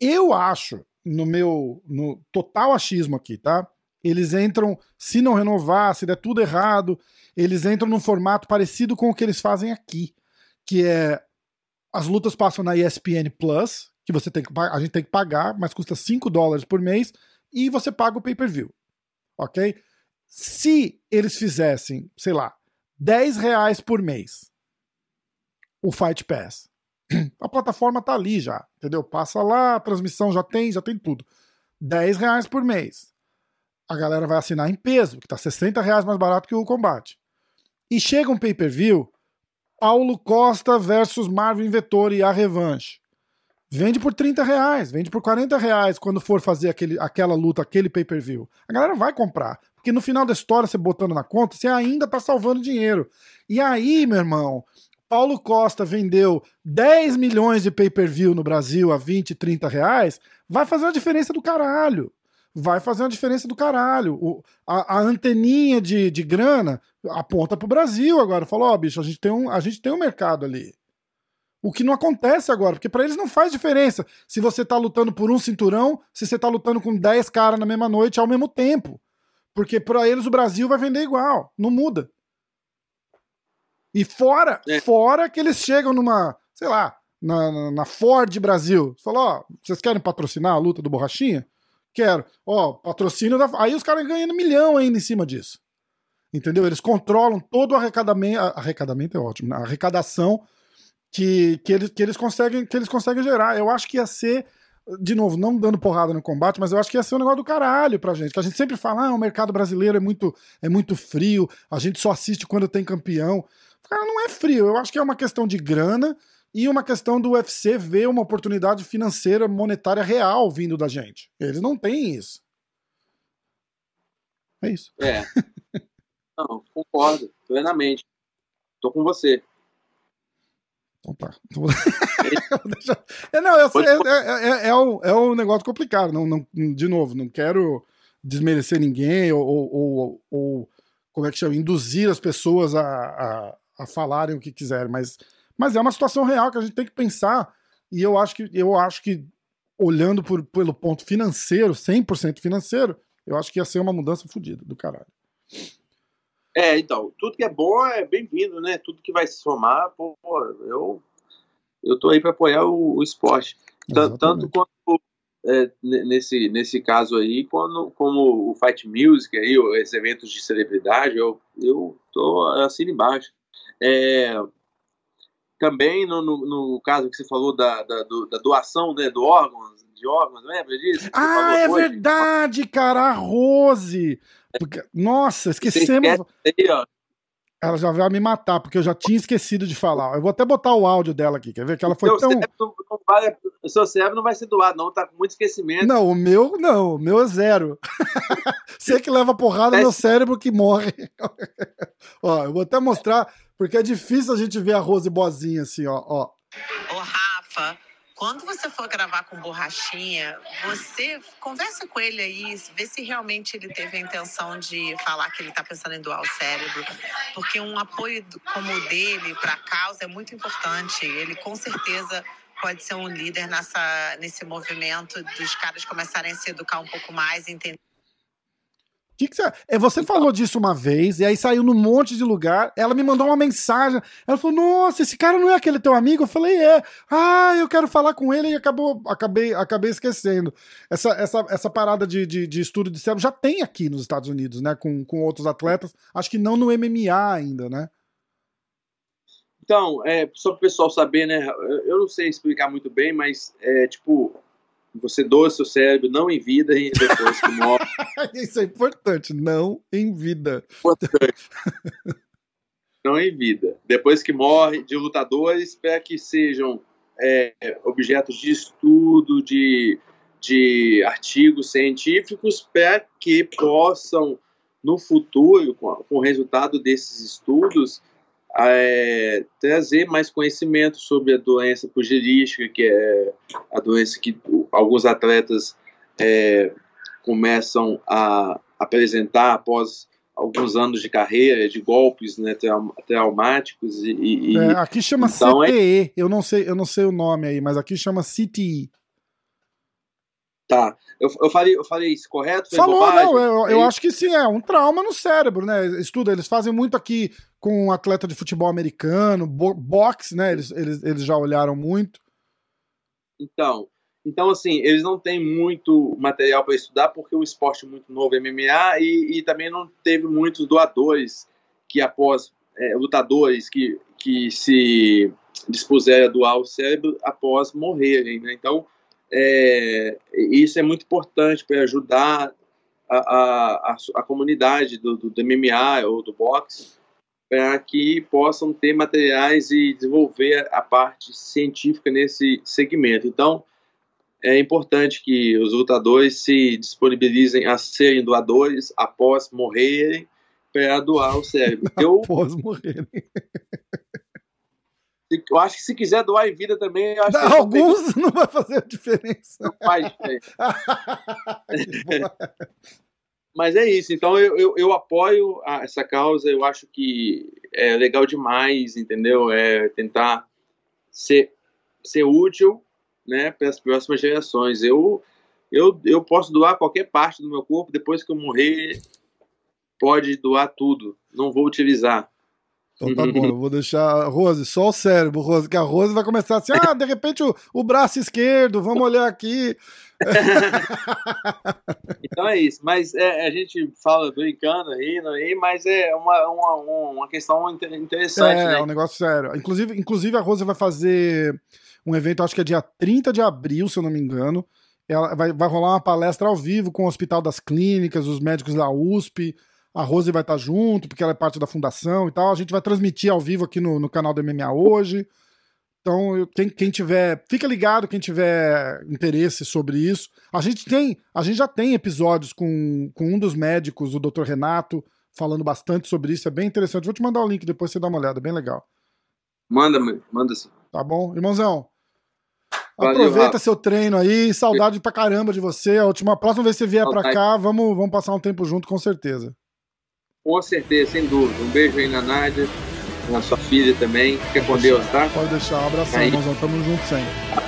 S1: Eu acho, no meu no total achismo aqui, tá? Eles entram, se não renovar, se der tudo errado, eles entram num formato parecido com o que eles fazem aqui, que é as lutas passam na ESPN Plus, que você tem que a gente tem que pagar, mas custa 5 dólares por mês, e você paga o pay-per-view. Ok? Se eles fizessem, sei lá, 10 reais por mês o Fight Pass. A plataforma tá ali já, entendeu? Passa lá, a transmissão já tem, já tem tudo. 10 reais por mês. A galera vai assinar em peso, que tá 60 reais mais barato que o combate. E chega um pay-per-view, Paulo Costa versus Marvin Vettori, a revanche. Vende por 30 reais, vende por 40 reais quando for fazer aquele, aquela luta, aquele pay-per-view. A galera vai comprar. Porque no final da história, você botando na conta, você ainda tá salvando dinheiro. E aí, meu irmão, Paulo Costa vendeu 10 milhões de pay-per-view no Brasil a 20, 30 reais, vai fazer uma diferença do caralho. Vai fazer uma diferença do caralho. O, a, a, anteninha de, de grana aponta pro Brasil agora. Falou, ó, bicho, a gente, tem um, a gente tem um mercado ali. O que não acontece agora, porque para eles não faz diferença se você tá lutando por um cinturão, se você tá lutando com 10 caras na mesma noite ao mesmo tempo. Porque para eles o Brasil vai vender igual, não muda. E fora, é. fora que eles chegam numa, sei lá, na, na Ford Brasil. Falou, ó, vocês querem patrocinar a luta do Borrachinha? Quero. Ó, patrocínio da. Aí os caras ganham um milhão ainda em cima disso. Entendeu? Eles controlam todo o arrecadamento. Arrecadamento é ótimo, né? Arrecadação que, que, eles, que, eles conseguem, que eles conseguem gerar. Eu acho que ia ser. De novo, não dando porrada no combate, mas eu acho que ia ser um negócio do caralho pra gente. Que a gente sempre fala, ah, o mercado brasileiro é muito, é muito frio, a gente só assiste quando tem campeão. Cara, não é frio. Eu acho que é uma questão de grana e uma questão do UFC ver uma oportunidade financeira, monetária real vindo da gente. Eles não têm isso. É isso.
S2: É. Não, concordo, plenamente. Tô com você.
S1: Então tá. é, não, é, é, é, é, um, é um negócio complicado. Não, não, de novo, não quero desmerecer ninguém ou, ou, ou, como é que chama? Induzir as pessoas a, a, a falarem o que quiserem, mas, mas é uma situação real que a gente tem que pensar, e eu acho que, eu acho que olhando por, pelo ponto financeiro, 100% financeiro, eu acho que ia ser uma mudança fodida do caralho.
S2: É, então, tudo que é bom é bem-vindo, né? Tudo que vai se somar, pô, eu, eu tô aí para apoiar o, o esporte. Tanto, tanto quanto é, nesse, nesse caso aí, quando, como o Fight Music, aí, esses eventos de celebridade, eu, eu tô assim embaixo. É, também no, no, no, caso que você falou da, da, da doação né, do órgãos, de órgãos, lembra disso?
S1: Ah, é hoje? verdade, cara, a Rose. Porque, nossa, esquecemos. Aí, ó, ela já vai me matar, porque eu já tinha esquecido de falar. Eu vou até botar o áudio dela aqui, quer ver que ela foi seu tão... Cérebro
S2: não vai, o seu cérebro não vai ser doado, não, tá com muito esquecimento.
S1: Não, o meu não, o meu é zero. Você que leva porrada, é meu cérebro que morre. ó, eu vou até mostrar, porque é difícil a gente ver a Rose boazinha assim, ó. ó.
S3: Ô, Rafa, quando você for gravar com borrachinha, você conversa com ele aí, vê se realmente ele teve a intenção de falar que ele está pensando em doar o cérebro, porque um apoio como o dele para a causa é muito importante. Ele com certeza pode ser um líder nessa, nesse movimento dos caras começarem a se educar um pouco mais, entender
S1: que, que você... É, você falou disso uma vez, e aí saiu num monte de lugar. Ela me mandou uma mensagem. Ela falou: Nossa, esse cara não é aquele teu amigo? Eu falei: É. Ah, eu quero falar com ele e acabou, acabei, acabei esquecendo. Essa, essa, essa parada de, de, de estudo de cérebro já tem aqui nos Estados Unidos, né? Com, com outros atletas. Acho que não no MMA ainda, né?
S2: Então, é, só para o pessoal saber, né? Eu não sei explicar muito bem, mas é tipo você doa seu cérebro não em vida e depois que morre.
S1: Isso é importante, não em vida.
S2: Importante. não em vida. Depois que morre, de lutadores, para que sejam é, objetos de estudo, de, de artigos científicos, para que possam, no futuro, com, com o resultado desses estudos, é, trazer mais conhecimento sobre a doença pugilística, que é a doença que alguns atletas é, começam a apresentar após alguns anos de carreira, de golpes né, traumáticos e, e
S1: é, aqui chama então CTE, é... eu não sei, eu não sei o nome aí, mas aqui chama CTE.
S2: Tá. Eu, eu, falei, eu falei isso correto?
S1: Falou,
S2: bobagem?
S1: não, eu, eu acho que sim, é um trauma no cérebro, né? Estuda, eles fazem muito aqui com um atleta de futebol americano, bo boxe, né? Eles, eles, eles já olharam muito.
S2: Então, então, assim, eles não têm muito material para estudar porque o esporte é muito novo, MMA, e, e também não teve muitos doadores que após, é, lutadores que, que se dispuseram a doar o cérebro após morrerem, né? Então, é, isso é muito importante para ajudar a, a, a, a comunidade do, do, do MMA ou do boxe para que possam ter materiais e desenvolver a parte científica nesse segmento. Então, é importante que os lutadores se disponibilizem a serem doadores após morrerem para doar o cérebro. Eu,
S1: Após morrerem.
S2: Eu acho que se quiser doar em vida também, eu acho que
S1: Alguns não vai fazer diferença.
S2: não faz diferença. Mas é isso, então eu, eu, eu apoio a- essa causa, eu acho que é legal demais, entendeu? É tentar ser, ser útil né, para as próximas gerações. Eu, eu, eu posso doar qualquer parte do meu corpo, depois que eu morrer, pode doar tudo, não vou utilizar.
S1: Então tá bom, eu vou deixar. Rose, só o cérebro, Rose, que a Rose vai começar assim: ah, de repente o, o braço esquerdo, vamos olhar aqui.
S2: Então é isso, mas é, a gente fala brincando, rindo aí, mas é uma, uma, uma questão inter- interessante,
S1: é,
S2: né?
S1: é um negócio sério. Inclusive, inclusive, a Rose vai fazer um evento, acho que é dia 30 de abril, se eu não me engano. Ela vai, vai rolar uma palestra ao vivo com o Hospital das Clínicas, os médicos da USP. A Rose vai estar junto, porque ela é parte da fundação e tal. A gente vai transmitir ao vivo aqui no, no canal do MMA hoje. Então, quem, quem tiver. Fica ligado, quem tiver interesse sobre isso. A gente tem. A gente já tem episódios com, com um dos médicos, o Dr. Renato, falando bastante sobre isso. É bem interessante. Vou te mandar o link depois você dá uma olhada, é bem legal.
S2: Manda, manda sim.
S1: Tá bom? Irmãozão.
S2: Valeu,
S1: aproveita
S2: Rafa.
S1: seu treino aí. Saudade pra caramba de você. A última, a próxima vez que você vier pra
S2: Saudade.
S1: cá, vamos, vamos passar um tempo junto, com certeza.
S2: Com certeza, sem dúvida. Um beijo aí na Nádia, na sua filha também. Fica com Deus, tá?
S1: Pode deixar. Um abração,
S2: Aí.
S1: irmãozão. Tamo junto sempre.